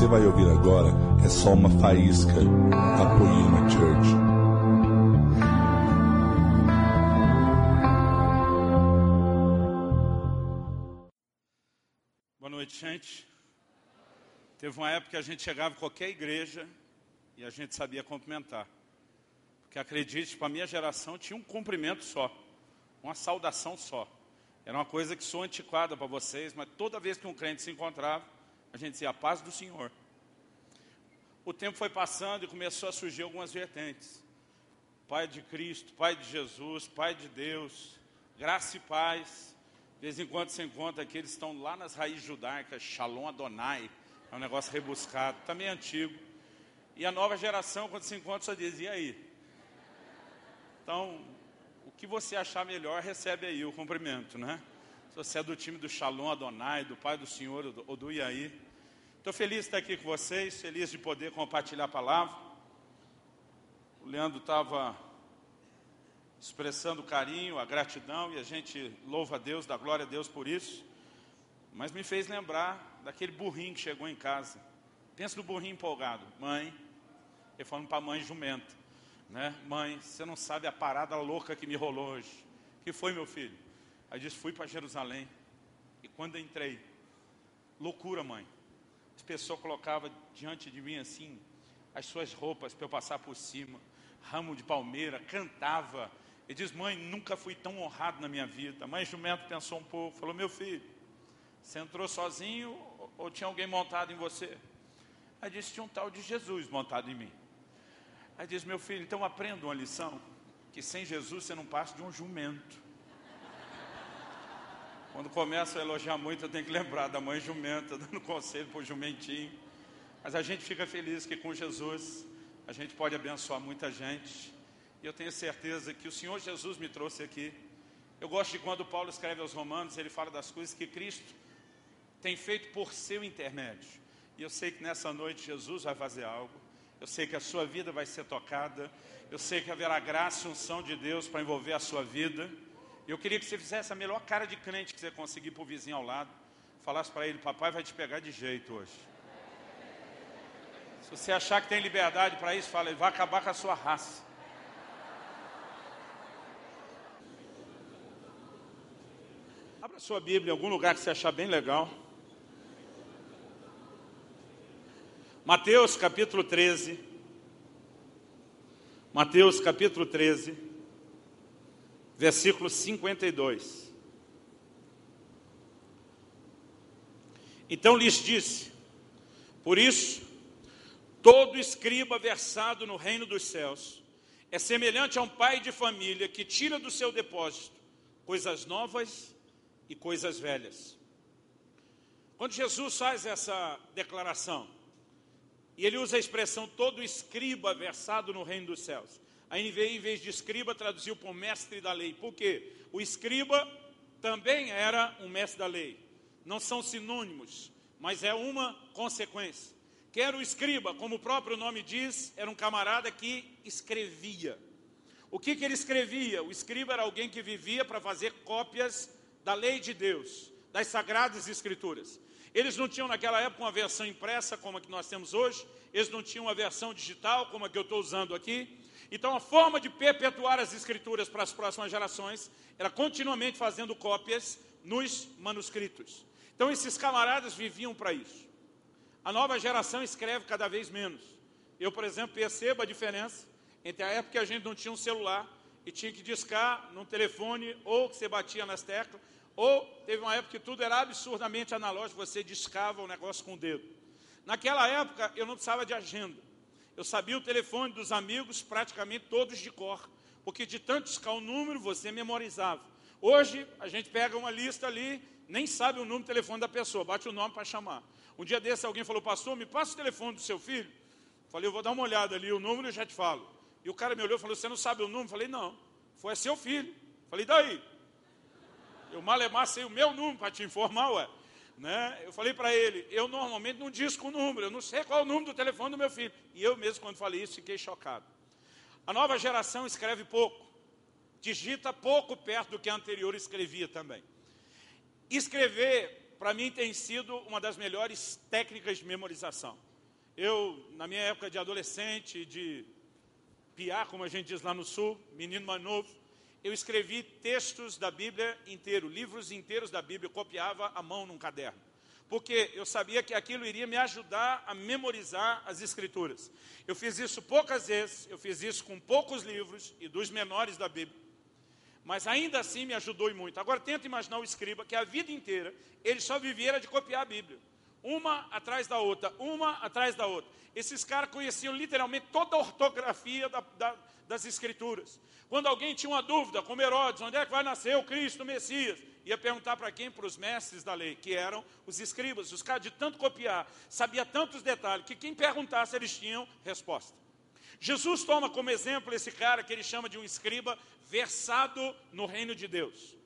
você vai ouvir agora é só uma faísca da Poema Church. Boa noite, gente. Teve uma época que a gente chegava em qualquer igreja e a gente sabia cumprimentar. Porque acredite, para a minha geração tinha um cumprimento só, uma saudação só. Era uma coisa que sou antiquada para vocês, mas toda vez que um crente se encontrava, a gente dizia a paz do Senhor. O tempo foi passando e começou a surgir algumas vertentes. Pai de Cristo, Pai de Jesus, Pai de Deus, graça e paz. De vez em quando você encontra que eles estão lá nas raízes judaicas, Shalom Adonai, é um negócio rebuscado, também tá antigo. E a nova geração, quando se encontra, só diz, e aí? Então, o que você achar melhor, recebe aí o cumprimento, né? Se você é do time do Shalom Adonai, do Pai do Senhor ou do Iaí. Estou feliz de estar aqui com vocês, feliz de poder compartilhar a palavra. O Leandro estava expressando o carinho, a gratidão, e a gente louva a Deus, dá glória a Deus por isso. Mas me fez lembrar daquele burrinho que chegou em casa. Pensa no burrinho empolgado. Mãe, ele falando para a mãe jumenta. Né? Mãe, você não sabe a parada louca que me rolou hoje. que foi, meu filho? Aí disse, fui para Jerusalém. E quando entrei, loucura, mãe. As pessoas colocavam diante de mim assim, as suas roupas para eu passar por cima, ramo de palmeira, cantava. Ele diz, mãe, nunca fui tão honrado na minha vida. A mãe jumento pensou um pouco, falou, meu filho, você entrou sozinho ou tinha alguém montado em você? Aí disse, tinha um tal de Jesus montado em mim. Aí diz, meu filho, então aprenda uma lição, que sem Jesus você não passa de um jumento. Quando começa a elogiar muito, eu tenho que lembrar da mãe jumenta, dando conselho para o jumentinho. Mas a gente fica feliz que com Jesus a gente pode abençoar muita gente. E eu tenho certeza que o Senhor Jesus me trouxe aqui. Eu gosto de quando Paulo escreve aos Romanos, ele fala das coisas que Cristo tem feito por seu intermédio. E eu sei que nessa noite Jesus vai fazer algo. Eu sei que a sua vida vai ser tocada. Eu sei que haverá graça e unção de Deus para envolver a sua vida. Eu queria que você fizesse a melhor cara de crente que você conseguir para o vizinho ao lado. Falasse para ele, papai vai te pegar de jeito hoje. Se você achar que tem liberdade para isso, fala, ele vai acabar com a sua raça. Abra sua Bíblia em algum lugar que você achar bem legal. Mateus capítulo 13. Mateus capítulo 13, versículo 52. Então lhes disse: Por isso, todo escriba versado no reino dos céus é semelhante a um pai de família que tira do seu depósito coisas novas e coisas velhas. Quando Jesus faz essa declaração, e ele usa a expressão todo escriba versado no reino dos céus. A NVI, em vez de escriba, traduziu por mestre da lei. Por quê? O escriba também era um mestre da lei. Não são sinônimos, mas é uma consequência. Quer o escriba, como o próprio nome diz, era um camarada que escrevia. O que, que ele escrevia? O escriba era alguém que vivia para fazer cópias da lei de Deus, das sagradas escrituras. Eles não tinham naquela época uma versão impressa como a que nós temos hoje, eles não tinham uma versão digital como a que eu estou usando aqui. Então a forma de perpetuar as escrituras para as próximas gerações era continuamente fazendo cópias nos manuscritos. Então esses camaradas viviam para isso. A nova geração escreve cada vez menos. Eu, por exemplo, percebo a diferença entre a época que a gente não tinha um celular e tinha que discar num telefone ou que você batia nas teclas, ou teve uma época que tudo era absurdamente analógico, você discava o negócio com o dedo. Naquela época eu não precisava de agenda. Eu sabia o telefone dos amigos praticamente todos de cor, porque de tanto discar o número você memorizava. Hoje a gente pega uma lista ali, nem sabe o número do telefone da pessoa, bate o nome para chamar. Um dia desse alguém falou, pastor, me passa o telefone do seu filho. Falei, eu vou dar uma olhada ali, o número eu já te falo. E o cara me olhou e falou, você não sabe o número? Falei, não, foi seu filho. Falei, daí? Eu malemar sei o meu número para te informar, ué. Né? Eu falei para ele, eu normalmente não disco o número, eu não sei qual é o número do telefone do meu filho. E eu mesmo, quando falei isso, fiquei chocado. A nova geração escreve pouco, digita pouco perto do que a anterior escrevia também. Escrever, para mim, tem sido uma das melhores técnicas de memorização. Eu, na minha época de adolescente, de piar, como a gente diz lá no sul, menino mais novo, eu escrevi textos da Bíblia inteiro, livros inteiros da Bíblia, eu copiava à mão num caderno. Porque eu sabia que aquilo iria me ajudar a memorizar as escrituras. Eu fiz isso poucas vezes, eu fiz isso com poucos livros e dos menores da Bíblia. Mas ainda assim me ajudou muito. Agora tenta imaginar o escriba que a vida inteira ele só vivia de copiar a Bíblia. Uma atrás da outra, uma atrás da outra. Esses caras conheciam literalmente toda a ortografia da, da, das escrituras. Quando alguém tinha uma dúvida, como Herodes, onde é que vai nascer o Cristo, o Messias? Ia perguntar para quem? Para os mestres da lei, que eram os escribas. Os caras de tanto copiar, sabia tantos detalhes, que quem perguntasse eles tinham resposta. Jesus toma como exemplo esse cara que ele chama de um escriba versado no reino de Deus.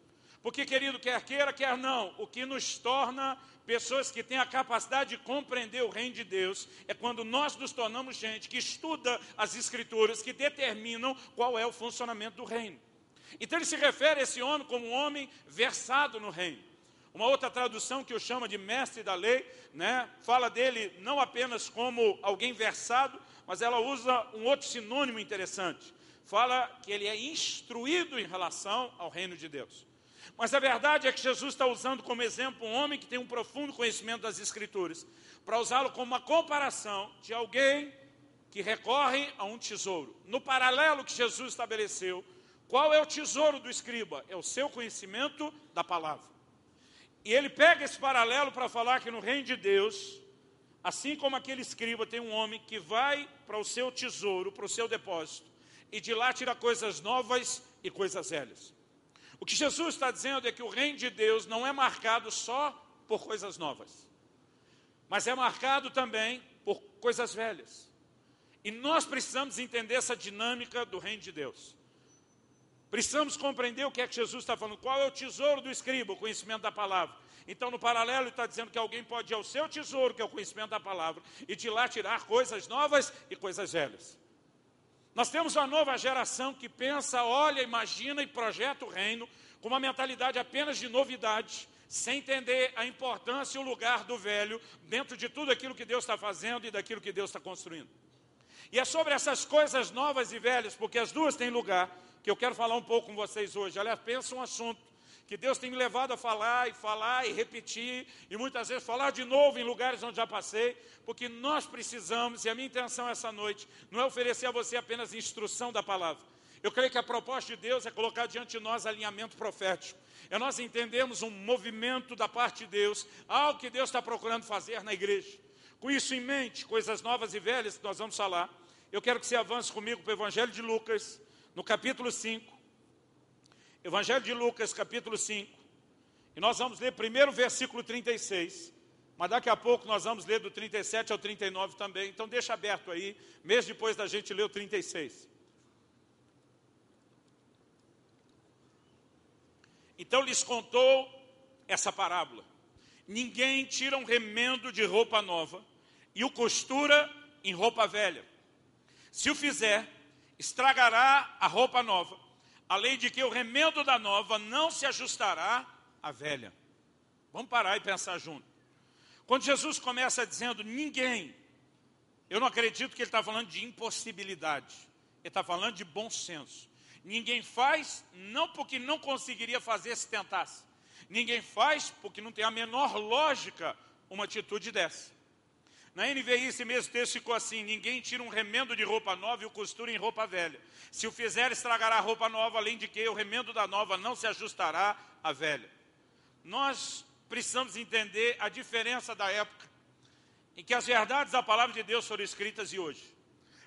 Porque, querido, quer queira, quer não, o que nos torna pessoas que têm a capacidade de compreender o reino de Deus, é quando nós nos tornamos gente que estuda as escrituras, que determinam qual é o funcionamento do reino. Então ele se refere a esse homem como um homem versado no reino. Uma outra tradução que o chama de mestre da lei, né, fala dele não apenas como alguém versado, mas ela usa um outro sinônimo interessante. Fala que ele é instruído em relação ao reino de Deus. Mas a verdade é que Jesus está usando como exemplo um homem que tem um profundo conhecimento das Escrituras, para usá-lo como uma comparação de alguém que recorre a um tesouro. No paralelo que Jesus estabeleceu, qual é o tesouro do escriba? É o seu conhecimento da palavra. E ele pega esse paralelo para falar que no reino de Deus, assim como aquele escriba tem um homem que vai para o seu tesouro, para o seu depósito, e de lá tira coisas novas e coisas velhas. O que Jesus está dizendo é que o reino de Deus não é marcado só por coisas novas, mas é marcado também por coisas velhas. E nós precisamos entender essa dinâmica do reino de Deus. Precisamos compreender o que é que Jesus está falando. Qual é o tesouro do escriba? O conhecimento da palavra. Então, no paralelo, ele está dizendo que alguém pode ir ao seu tesouro, que é o conhecimento da palavra, e de lá tirar coisas novas e coisas velhas. Nós temos uma nova geração que pensa, olha, imagina e projeta o reino com uma mentalidade apenas de novidade, sem entender a importância e o lugar do velho dentro de tudo aquilo que Deus está fazendo e daquilo que Deus está construindo. E é sobre essas coisas novas e velhas, porque as duas têm lugar, que eu quero falar um pouco com vocês hoje. Aliás, pensa um assunto que Deus tem me levado a falar e falar e repetir, e muitas vezes falar de novo em lugares onde já passei, porque nós precisamos, e a minha intenção essa noite não é oferecer a você apenas instrução da palavra. Eu creio que a proposta de Deus é colocar diante de nós alinhamento profético. É nós entendemos um movimento da parte de Deus, algo que Deus está procurando fazer na igreja. Com isso em mente, coisas novas e velhas que nós vamos falar, eu quero que você avance comigo para o Evangelho de Lucas, no capítulo 5. Evangelho de Lucas, capítulo 5. E nós vamos ler primeiro o versículo 36. Mas daqui a pouco nós vamos ler do 37 ao 39 também. Então deixa aberto aí, mesmo depois da gente ler o 36. Então lhes contou essa parábola. Ninguém tira um remendo de roupa nova e o costura em roupa velha. Se o fizer, estragará a roupa nova além de que o remendo da nova não se ajustará à velha. Vamos parar e pensar junto. Quando Jesus começa dizendo ninguém, eu não acredito que ele está falando de impossibilidade, ele está falando de bom senso. Ninguém faz, não porque não conseguiria fazer se tentasse. Ninguém faz porque não tem a menor lógica uma atitude dessa. Na NVI, esse mesmo texto ficou assim: ninguém tira um remendo de roupa nova e o costura em roupa velha. Se o fizer, estragará a roupa nova, além de que o remendo da nova não se ajustará à velha. Nós precisamos entender a diferença da época em que as verdades da palavra de Deus foram escritas e hoje.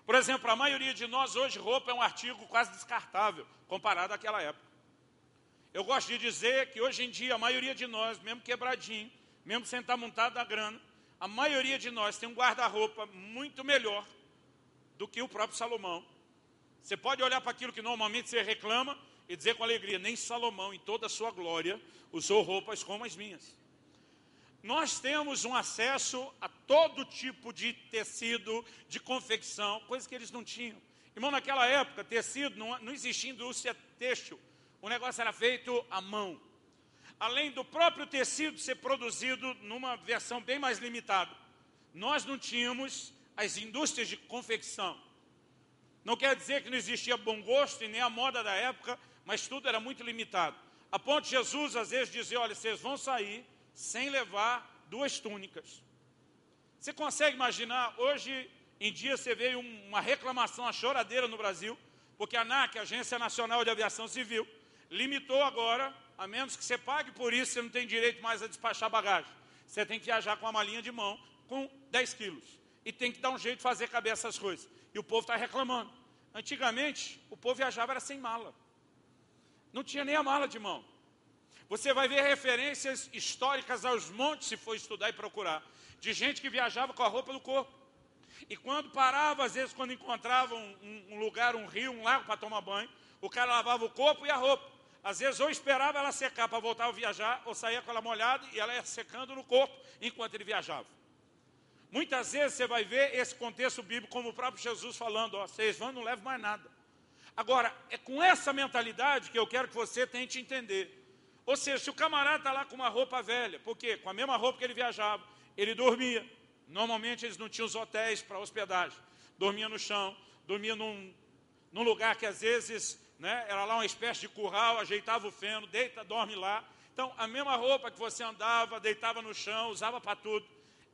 Por exemplo, a maioria de nós hoje, roupa é um artigo quase descartável comparado àquela época. Eu gosto de dizer que hoje em dia a maioria de nós, mesmo quebradinho, mesmo sem estar montado na grana, a maioria de nós tem um guarda-roupa muito melhor do que o próprio Salomão. Você pode olhar para aquilo que normalmente você reclama e dizer com alegria: nem Salomão, em toda a sua glória, usou roupas como as minhas. Nós temos um acesso a todo tipo de tecido, de confecção, coisas que eles não tinham. Irmão, naquela época, tecido, não, não existia indústria têxtil. O negócio era feito à mão além do próprio tecido ser produzido numa versão bem mais limitada, nós não tínhamos as indústrias de confecção. Não quer dizer que não existia bom gosto e nem a moda da época, mas tudo era muito limitado. A ponto de Jesus às vezes dizer, olha, vocês vão sair sem levar duas túnicas. Você consegue imaginar, hoje em dia você vê uma reclamação, uma choradeira no Brasil, porque a ANAC, a Agência Nacional de Aviação Civil, limitou agora, a menos que você pague por isso, você não tem direito mais a despachar bagagem. Você tem que viajar com uma malinha de mão com 10 quilos. E tem que dar um jeito de fazer caber essas coisas. E o povo está reclamando. Antigamente, o povo viajava era sem mala. Não tinha nem a mala de mão. Você vai ver referências históricas aos montes, se for estudar e procurar, de gente que viajava com a roupa do corpo. E quando parava, às vezes, quando encontrava um, um lugar, um rio, um lago para tomar banho, o cara lavava o corpo e a roupa. Às vezes, ou esperava ela secar para voltar a viajar, ou saía com ela molhada e ela ia secando no corpo enquanto ele viajava. Muitas vezes você vai ver esse contexto bíblico, como o próprio Jesus falando: ó, vocês vão, não levam mais nada. Agora, é com essa mentalidade que eu quero que você tente entender. Ou seja, se o camarada está lá com uma roupa velha, por quê? Com a mesma roupa que ele viajava, ele dormia. Normalmente eles não tinham os hotéis para hospedagem. Dormia no chão, dormia num, num lugar que às vezes né, era lá uma espécie de curral, ajeitava o feno, deita, dorme lá. Então, a mesma roupa que você andava, deitava no chão, usava para tudo,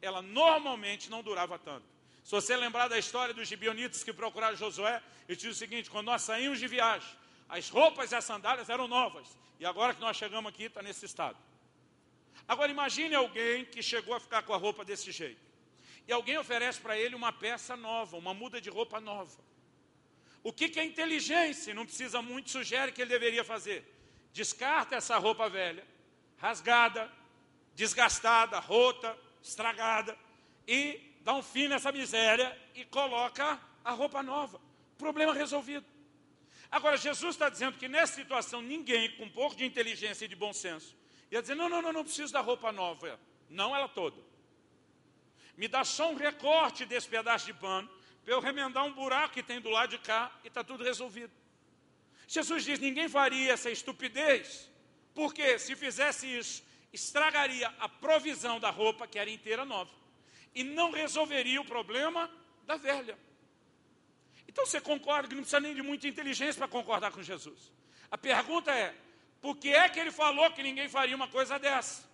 ela normalmente não durava tanto. Se você lembrar da história dos gibionitas que procuraram Josué, ele diz o seguinte: quando nós saímos de viagem, as roupas e as sandálias eram novas, e agora que nós chegamos aqui, está nesse estado. Agora imagine alguém que chegou a ficar com a roupa desse jeito. E alguém oferece para ele uma peça nova, uma muda de roupa nova. O que, que é inteligência? Não precisa muito, sugere que ele deveria fazer. Descarta essa roupa velha, rasgada, desgastada, rota, estragada, e dá um fim nessa miséria e coloca a roupa nova. Problema resolvido. Agora, Jesus está dizendo que nessa situação ninguém com um pouco de inteligência e de bom senso ia dizer: não, não, não, não preciso da roupa nova. Não ela toda. Me dá só um recorte desse pedaço de pano para eu remendar um buraco que tem do lado de cá e está tudo resolvido. Jesus diz: ninguém faria essa estupidez, porque se fizesse isso, estragaria a provisão da roupa, que era inteira nova, e não resolveria o problema da velha. Então você concorda que não precisa nem de muita inteligência para concordar com Jesus. A pergunta é: por que é que ele falou que ninguém faria uma coisa dessa?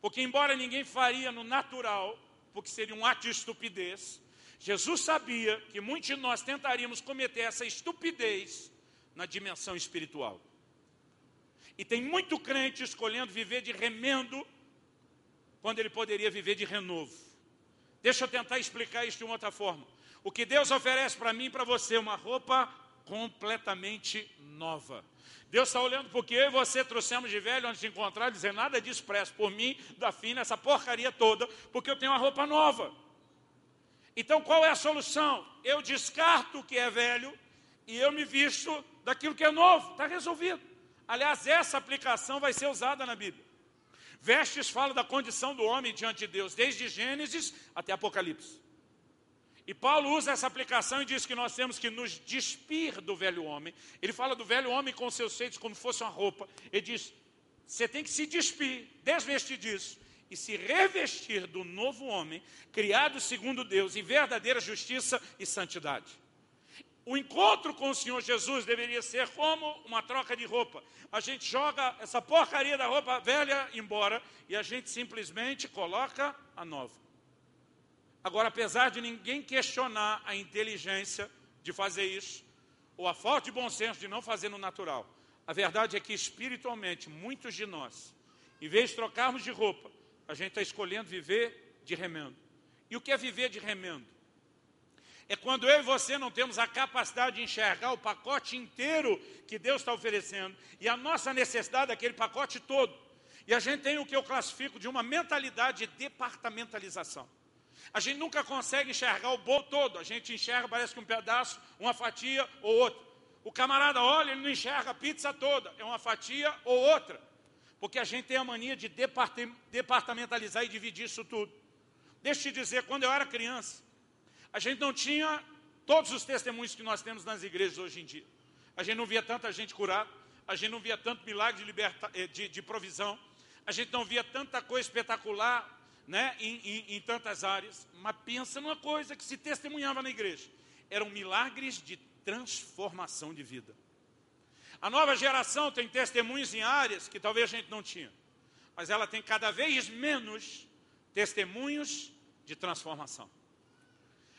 Porque, embora ninguém faria no natural, porque seria um ato de estupidez, Jesus sabia que muitos de nós tentaríamos cometer essa estupidez na dimensão espiritual. E tem muito crente escolhendo viver de remendo, quando ele poderia viver de renovo. Deixa eu tentar explicar isso de uma outra forma. O que Deus oferece para mim e para você, uma roupa completamente nova. Deus está olhando porque eu e você trouxemos de velho antes de encontrar, dizer nada disso presta por mim, da fina, essa porcaria toda, porque eu tenho uma roupa nova. Então qual é a solução? Eu descarto o que é velho e eu me visto daquilo que é novo, está resolvido. Aliás, essa aplicação vai ser usada na Bíblia. Vestes fala da condição do homem diante de Deus, desde Gênesis até Apocalipse. E Paulo usa essa aplicação e diz que nós temos que nos despir do velho homem. Ele fala do velho homem com seus feitos como se fosse uma roupa. Ele diz: você tem que se despir, desvestir disso e se revestir do novo homem, criado segundo Deus em verdadeira justiça e santidade. O encontro com o Senhor Jesus deveria ser como uma troca de roupa. A gente joga essa porcaria da roupa velha embora e a gente simplesmente coloca a nova. Agora, apesar de ninguém questionar a inteligência de fazer isso, ou a falta de bom senso de não fazer no natural, a verdade é que espiritualmente, muitos de nós, em vez de trocarmos de roupa, a gente está escolhendo viver de remendo. E o que é viver de remendo? É quando eu e você não temos a capacidade de enxergar o pacote inteiro que Deus está oferecendo e a nossa necessidade daquele pacote todo. E a gente tem o que eu classifico de uma mentalidade de departamentalização. A gente nunca consegue enxergar o bolo todo, a gente enxerga, parece que um pedaço, uma fatia ou outra. O camarada olha, ele não enxerga a pizza toda, é uma fatia ou outra. Porque a gente tem a mania de departamentalizar e dividir isso tudo. Deixa eu te dizer, quando eu era criança, a gente não tinha todos os testemunhos que nós temos nas igrejas hoje em dia. A gente não via tanta gente curada, a gente não via tanto milagre de, liberta, eh, de, de provisão, a gente não via tanta coisa espetacular né, em, em, em tantas áreas, mas pensa numa coisa que se testemunhava na igreja. Eram milagres de transformação de vida. A nova geração tem testemunhos em áreas que talvez a gente não tinha. Mas ela tem cada vez menos testemunhos de transformação.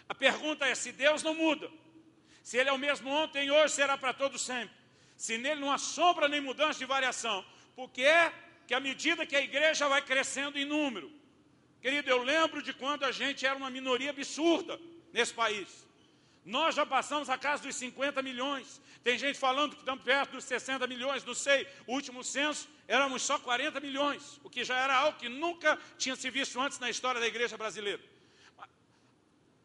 A pergunta é se Deus não muda, se Ele é o mesmo ontem e hoje será para todos sempre, se nele não há sombra nem mudança de variação, porque é que à medida que a igreja vai crescendo em número, querido, eu lembro de quando a gente era uma minoria absurda nesse país. Nós já passamos a casa dos 50 milhões. Tem gente falando que estamos perto dos 60 milhões, não sei. O último censo éramos só 40 milhões, o que já era algo que nunca tinha se visto antes na história da igreja brasileira.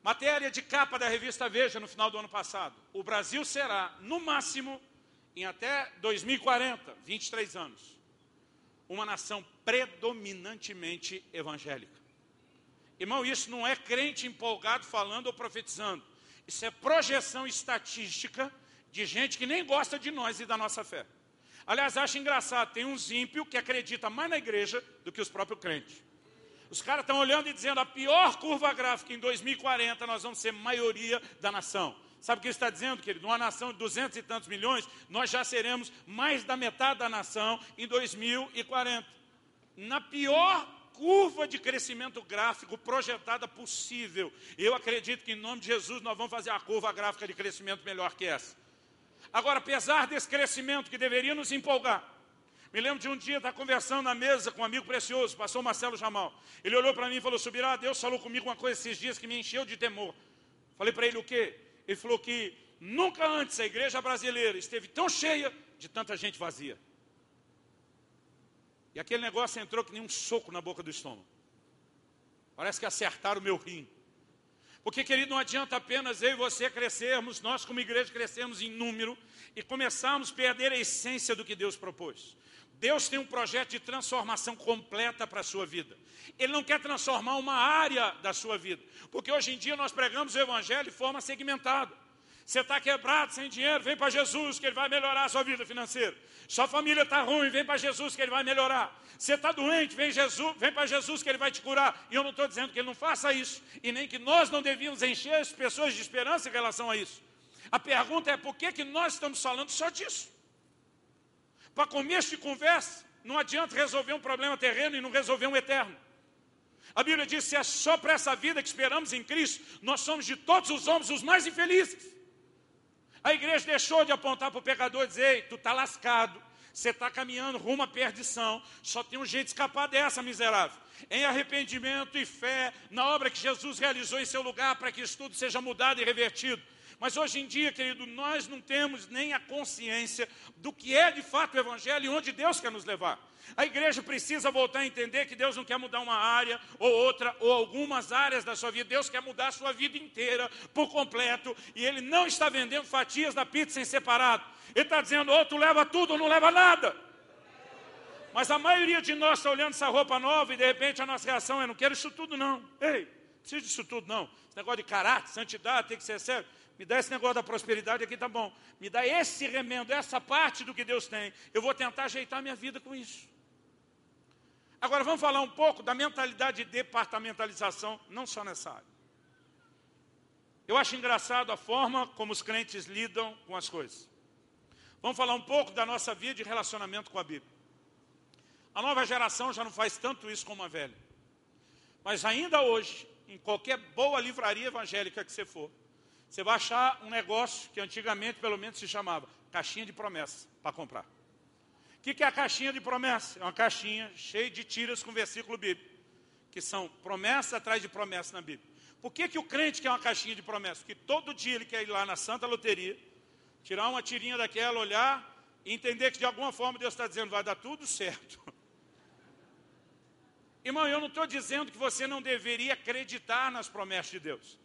Matéria de capa da revista Veja no final do ano passado. O Brasil será, no máximo, em até 2040, 23 anos, uma nação predominantemente evangélica. Irmão, isso não é crente empolgado falando ou profetizando. Isso é projeção estatística de gente que nem gosta de nós e da nossa fé. Aliás, acho engraçado, tem uns ímpios que acredita mais na igreja do que os próprios crentes. Os caras estão olhando e dizendo, a pior curva gráfica em 2040 nós vamos ser maioria da nação. Sabe o que ele está dizendo, querido? Uma nação de duzentos e tantos milhões, nós já seremos mais da metade da nação em 2040. Na pior curva de crescimento gráfico projetada possível, eu acredito que em nome de Jesus nós vamos fazer a curva gráfica de crescimento melhor que essa. Agora, apesar desse crescimento que deveria nos empolgar, me lembro de um dia estar conversando na mesa com um amigo precioso, pastor Marcelo Jamal. Ele olhou para mim e falou: Subirá, Deus falou comigo uma coisa esses dias que me encheu de temor. Falei para ele o quê? Ele falou que nunca antes a igreja brasileira esteve tão cheia de tanta gente vazia. E aquele negócio entrou que nem um soco na boca do estômago. Parece que acertaram o meu rim. Porque, querido, não adianta apenas eu e você crescermos, nós como igreja crescermos em número e começarmos a perder a essência do que Deus propôs. Deus tem um projeto de transformação completa para a sua vida. Ele não quer transformar uma área da sua vida. Porque hoje em dia nós pregamos o Evangelho de forma segmentada. Você está quebrado, sem dinheiro, vem para Jesus que Ele vai melhorar a sua vida financeira. Sua família está ruim, vem para Jesus que Ele vai melhorar. Você está doente, vem, Jesus, vem para Jesus que Ele vai te curar. E eu não estou dizendo que Ele não faça isso. E nem que nós não devíamos encher as pessoas de esperança em relação a isso. A pergunta é por que, que nós estamos falando só disso? Para começo de conversa, não adianta resolver um problema terreno e não resolver um eterno. A Bíblia diz: se é só para essa vida que esperamos em Cristo, nós somos de todos os homens os mais infelizes. A igreja deixou de apontar para o pecador e dizer: Ei, tu está lascado, você está caminhando rumo à perdição, só tem um jeito de escapar dessa, miserável. Em arrependimento e fé na obra que Jesus realizou em seu lugar para que isso tudo seja mudado e revertido. Mas hoje em dia, querido, nós não temos nem a consciência do que é de fato o Evangelho e onde Deus quer nos levar. A igreja precisa voltar a entender que Deus não quer mudar uma área ou outra ou algumas áreas da sua vida. Deus quer mudar a sua vida inteira, por completo. E Ele não está vendendo fatias da pizza em separado. Ele está dizendo, ou tu leva tudo ou não leva nada. Mas a maioria de nós está olhando essa roupa nova e de repente a nossa reação é: não quero isso tudo, não. Ei, preciso disso tudo, não. Esse negócio de caráter, santidade, tem que ser sério. Me dá esse negócio da prosperidade aqui, tá bom. Me dá esse remendo, essa parte do que Deus tem. Eu vou tentar ajeitar minha vida com isso. Agora vamos falar um pouco da mentalidade de departamentalização, não só nessa área. Eu acho engraçado a forma como os crentes lidam com as coisas. Vamos falar um pouco da nossa vida de relacionamento com a Bíblia. A nova geração já não faz tanto isso como a velha. Mas ainda hoje, em qualquer boa livraria evangélica que você for, você vai achar um negócio que antigamente pelo menos se chamava caixinha de promessa para comprar. O que, que é a caixinha de promessa? É uma caixinha cheia de tiras com versículo bíblico, que são promessa atrás de promessa na Bíblia. Por que, que o crente quer uma caixinha de promessa? Porque todo dia ele quer ir lá na Santa Loteria, tirar uma tirinha daquela, olhar e entender que de alguma forma Deus está dizendo, vai dar tudo certo. Irmão, eu não estou dizendo que você não deveria acreditar nas promessas de Deus.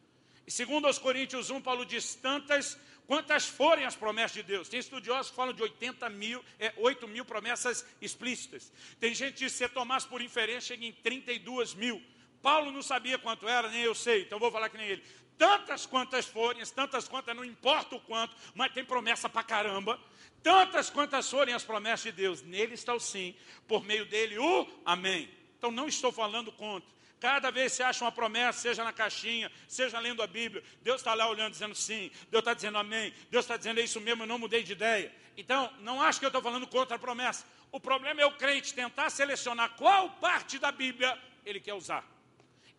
E segundo aos Coríntios 1, Paulo diz, tantas quantas forem as promessas de Deus. Tem estudiosos que falam de 80 mil, é, 8 mil promessas explícitas. Tem gente que diz, se tomasse por inferência, chega em 32 mil. Paulo não sabia quanto era, nem eu sei, então vou falar que nem ele. Tantas quantas forem, tantas quantas, não importa o quanto, mas tem promessa pra caramba. Tantas quantas forem as promessas de Deus, nele está o sim, por meio dele o amém. Então não estou falando contra Cada vez você acha uma promessa, seja na caixinha, seja lendo a Bíblia, Deus está lá olhando, dizendo sim, Deus está dizendo amém, Deus está dizendo é isso mesmo, eu não mudei de ideia. Então, não acho que eu estou falando contra a promessa. O problema é o crente tentar selecionar qual parte da Bíblia ele quer usar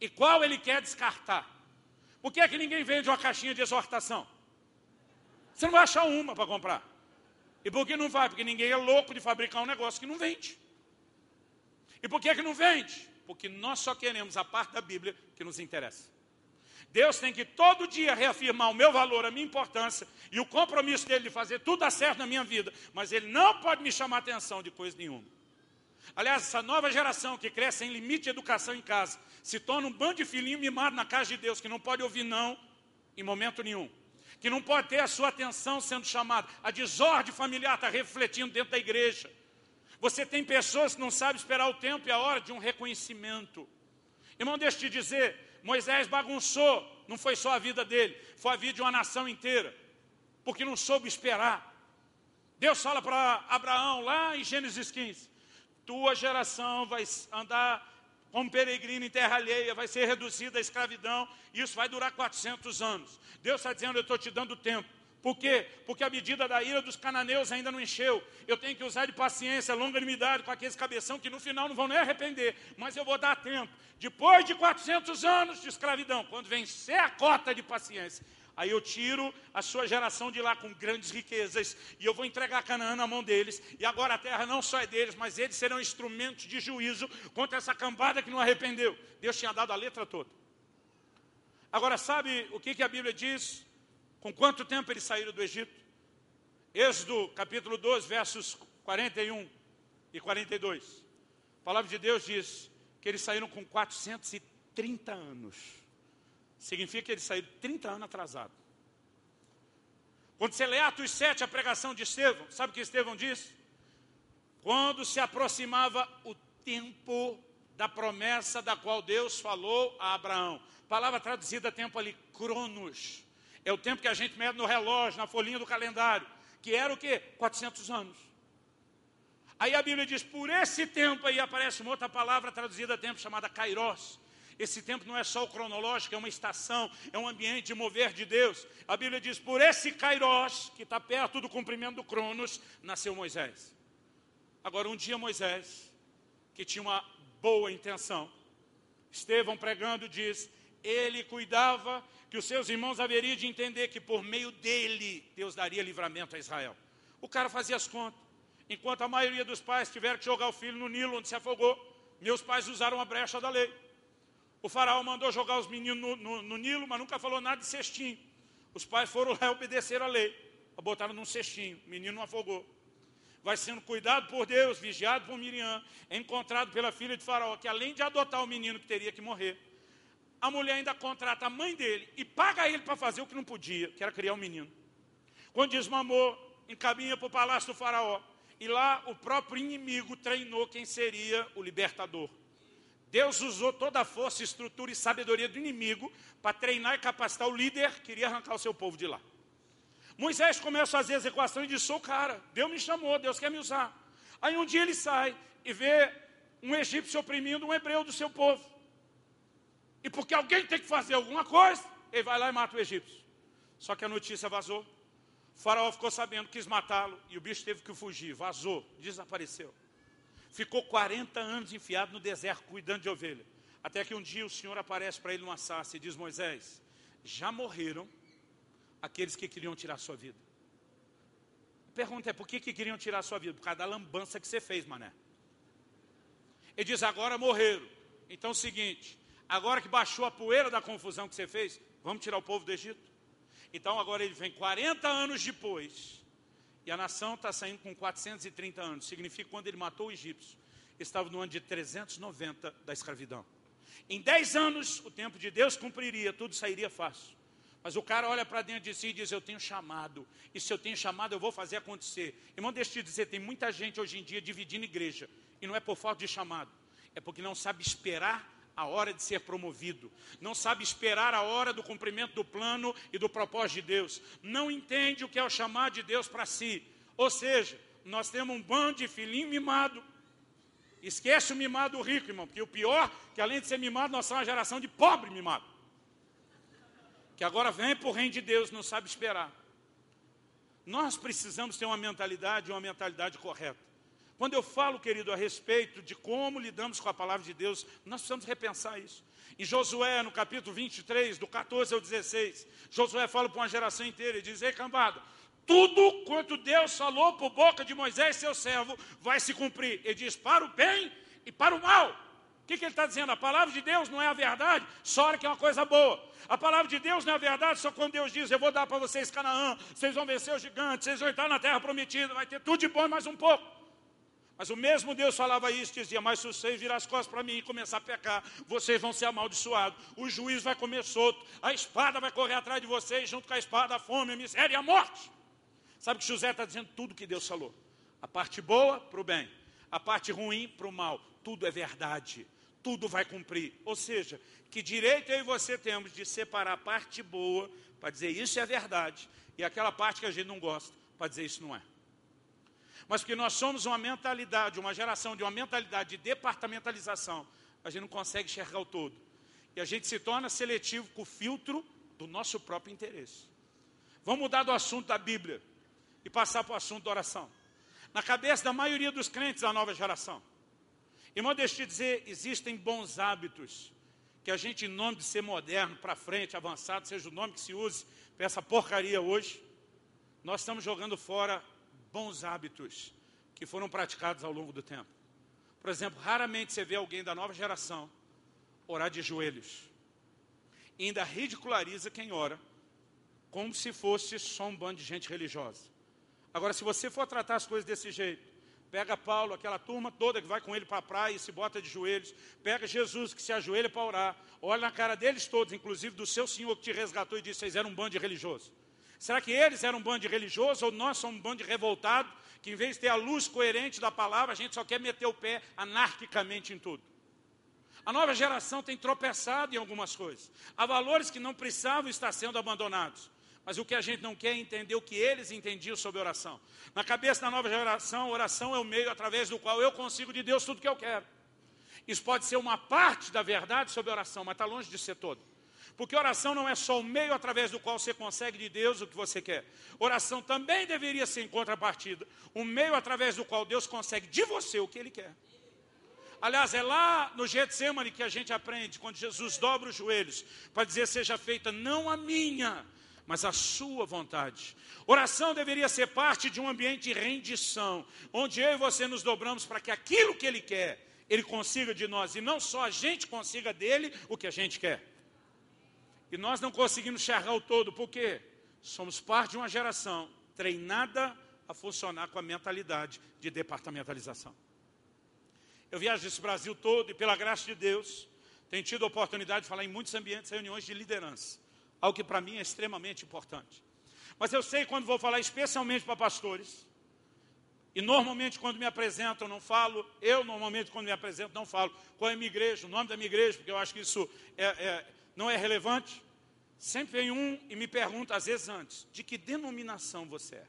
e qual ele quer descartar. Por que é que ninguém vende uma caixinha de exortação? Você não vai achar uma para comprar. E por que não vai? Porque ninguém é louco de fabricar um negócio que não vende. E por que, que não vende? Porque nós só queremos a parte da Bíblia que nos interessa. Deus tem que todo dia reafirmar o meu valor, a minha importância e o compromisso dele de fazer tudo dar certo na minha vida, mas ele não pode me chamar atenção de coisa nenhuma. Aliás, essa nova geração que cresce em limite de educação em casa, se torna um bando de filhinho mimado na casa de Deus, que não pode ouvir não em momento nenhum. Que não pode ter a sua atenção sendo chamada. A desordem familiar está refletindo dentro da igreja. Você tem pessoas que não sabem esperar o tempo e a hora de um reconhecimento. Irmão, deixa eu te dizer, Moisés bagunçou, não foi só a vida dele, foi a vida de uma nação inteira, porque não soube esperar. Deus fala para Abraão lá em Gênesis 15: tua geração vai andar como peregrino em terra alheia, vai ser reduzida à escravidão, e isso vai durar 400 anos. Deus está dizendo: Eu estou te dando tempo. Por quê? Porque a medida da ira dos cananeus ainda não encheu. Eu tenho que usar de paciência, longanimidade com aqueles cabeção que no final não vão nem arrepender. Mas eu vou dar tempo. Depois de 400 anos de escravidão, quando vencer a cota de paciência, Aí eu tiro a sua geração de lá com grandes riquezas e eu vou entregar Canaã na mão deles. E agora a terra não só é deles, mas eles serão instrumentos de juízo contra essa cambada que não arrependeu. Deus tinha dado a letra toda. Agora, sabe o que, que a Bíblia diz? Com quanto tempo eles saíram do Egito? Êxodo capítulo 12, versos 41 e 42. A palavra de Deus diz que eles saíram com 430 anos. Significa que ele saiu 30 anos atrasado. Quando você lê Atos 7, a pregação de Estevão, sabe o que Estevão diz? Quando se aproximava o tempo da promessa da qual Deus falou a Abraão. Palavra traduzida tempo ali, cronos. É o tempo que a gente mede no relógio, na folhinha do calendário. Que era o quê? 400 anos. Aí a Bíblia diz, por esse tempo aí aparece uma outra palavra traduzida a tempo chamada kairos. Esse tempo não é só o cronológico, é uma estação, é um ambiente de mover de Deus. A Bíblia diz: por esse Kairos, que está perto do cumprimento do Cronos, nasceu Moisés. Agora, um dia Moisés, que tinha uma boa intenção, Estevão pregando diz: ele cuidava que os seus irmãos haveriam de entender que por meio dele Deus daria livramento a Israel. O cara fazia as contas. Enquanto a maioria dos pais tiveram que jogar o filho no Nilo, onde se afogou, meus pais usaram a brecha da lei. O faraó mandou jogar os meninos no, no, no, Nilo, mas nunca falou nada de cestinho. Os pais foram lá obedeceram a lei. Botaram num cestinho, o menino não afogou. Vai sendo cuidado por Deus, vigiado por Miriam, encontrado pela filha de faraó, que além de adotar o menino que teria que morrer, a mulher ainda contrata a mãe dele e paga ele para fazer o que não podia, que era criar um menino. Quando desmamou, encaminha para o palácio do faraó. E lá o próprio inimigo treinou quem seria o libertador. Deus usou toda a força, estrutura e sabedoria do inimigo para treinar e capacitar o líder que queria arrancar o seu povo de lá. Moisés começa a fazer as equações e diz: sou cara, Deus me chamou, Deus quer me usar. Aí um dia ele sai e vê um egípcio oprimindo um hebreu do seu povo. E porque alguém tem que fazer alguma coisa, ele vai lá e mata o egípcio. Só que a notícia vazou. O faraó ficou sabendo, quis matá-lo, e o bicho teve que fugir, vazou, desapareceu. Ficou 40 anos enfiado no deserto cuidando de ovelha. Até que um dia o Senhor aparece para ele numa sarça e diz: Moisés, já morreram aqueles que queriam tirar sua vida. A pergunta é: por que, que queriam tirar sua vida? Por causa da lambança que você fez, mané. Ele diz: agora morreram. Então é o seguinte: agora que baixou a poeira da confusão que você fez, vamos tirar o povo do Egito? Então agora ele vem 40 anos depois e a nação está saindo com 430 anos. Significa quando ele matou o egípcio, estava no ano de 390 da escravidão. Em 10 anos, o tempo de Deus cumpriria, tudo sairia fácil. Mas o cara olha para dentro de si e diz: Eu tenho chamado. E se eu tenho chamado, eu vou fazer acontecer. Irmão, deixa eu te dizer: tem muita gente hoje em dia dividindo igreja. E não é por falta de chamado, é porque não sabe esperar a hora de ser promovido, não sabe esperar a hora do cumprimento do plano e do propósito de Deus, não entende o que é o chamado de Deus para si. Ou seja, nós temos um bando de filhinho mimado, Esquece o mimado rico, irmão, porque o pior, que além de ser mimado, nós somos uma geração de pobre mimado. Que agora vem para o reino de Deus, não sabe esperar. Nós precisamos ter uma mentalidade, uma mentalidade correta. Quando eu falo, querido, a respeito de como lidamos com a palavra de Deus, nós precisamos repensar isso. Em Josué, no capítulo 23, do 14 ao 16, Josué fala para uma geração inteira e diz, ei cambada, tudo quanto Deus falou por boca de Moisés, seu servo, vai se cumprir. Ele diz para o bem e para o mal. O que, que ele está dizendo? A palavra de Deus não é a verdade, só que é uma coisa boa. A palavra de Deus não é a verdade, só quando Deus diz: Eu vou dar para vocês Canaã, vocês vão vencer os gigantes, vocês vão entrar na terra prometida, vai ter tudo de bom mais um pouco. Mas o mesmo Deus falava isso, dizia: Mas se vocês virar as costas para mim e começar a pecar, vocês vão ser amaldiçoados, o juiz vai comer solto, a espada vai correr atrás de vocês, junto com a espada, a fome, a miséria e a morte. Sabe que José está dizendo tudo que Deus falou. A parte boa para o bem, a parte ruim para o mal. Tudo é verdade, tudo vai cumprir. Ou seja, que direito eu e você temos de separar a parte boa para dizer isso é verdade e aquela parte que a gente não gosta para dizer isso não é. Mas porque nós somos uma mentalidade, uma geração de uma mentalidade de departamentalização, a gente não consegue enxergar o todo. E a gente se torna seletivo com o filtro do nosso próprio interesse. Vamos mudar do assunto da Bíblia e passar para o assunto da oração. Na cabeça da maioria dos crentes da nova geração. Irmão, deixa eu te dizer, existem bons hábitos que a gente, em nome de ser moderno, para frente, avançado, seja o nome que se use para essa porcaria hoje, nós estamos jogando fora bons hábitos que foram praticados ao longo do tempo. Por exemplo, raramente você vê alguém da nova geração orar de joelhos. E ainda ridiculariza quem ora, como se fosse só um bando de gente religiosa. Agora, se você for tratar as coisas desse jeito, pega Paulo, aquela turma toda que vai com ele para a praia e se bota de joelhos, pega Jesus que se ajoelha para orar, olha na cara deles todos, inclusive do seu Senhor que te resgatou e disse, vocês eram um bando de religioso. Será que eles eram um bando de religioso ou nós somos um bando de revoltado, que em vez de ter a luz coerente da palavra, a gente só quer meter o pé anarquicamente em tudo? A nova geração tem tropeçado em algumas coisas. Há valores que não precisavam estar sendo abandonados. Mas o que a gente não quer é entender o que eles entendiam sobre oração. Na cabeça da nova geração, oração é o meio através do qual eu consigo de Deus tudo o que eu quero. Isso pode ser uma parte da verdade sobre oração, mas está longe de ser todo. Porque oração não é só o meio através do qual você consegue de Deus o que você quer. Oração também deveria ser em contrapartida, o meio através do qual Deus consegue de você o que Ele quer. Aliás, é lá no Getsemane que a gente aprende, quando Jesus dobra os joelhos, para dizer, seja feita não a minha, mas a sua vontade. Oração deveria ser parte de um ambiente de rendição, onde eu e você nos dobramos para que aquilo que Ele quer, Ele consiga de nós, e não só a gente consiga dele o que a gente quer. E nós não conseguimos enxergar o todo, porque somos parte de uma geração treinada a funcionar com a mentalidade de departamentalização. Eu viajo esse Brasil todo e, pela graça de Deus, tenho tido a oportunidade de falar em muitos ambientes, reuniões de liderança algo que para mim é extremamente importante. Mas eu sei quando vou falar especialmente para pastores, e normalmente quando me apresentam não falo, eu normalmente quando me apresento não falo qual é a minha igreja, o nome da minha igreja, porque eu acho que isso é, é, não é relevante. Sempre vem um e me pergunta, às vezes antes, de que denominação você é.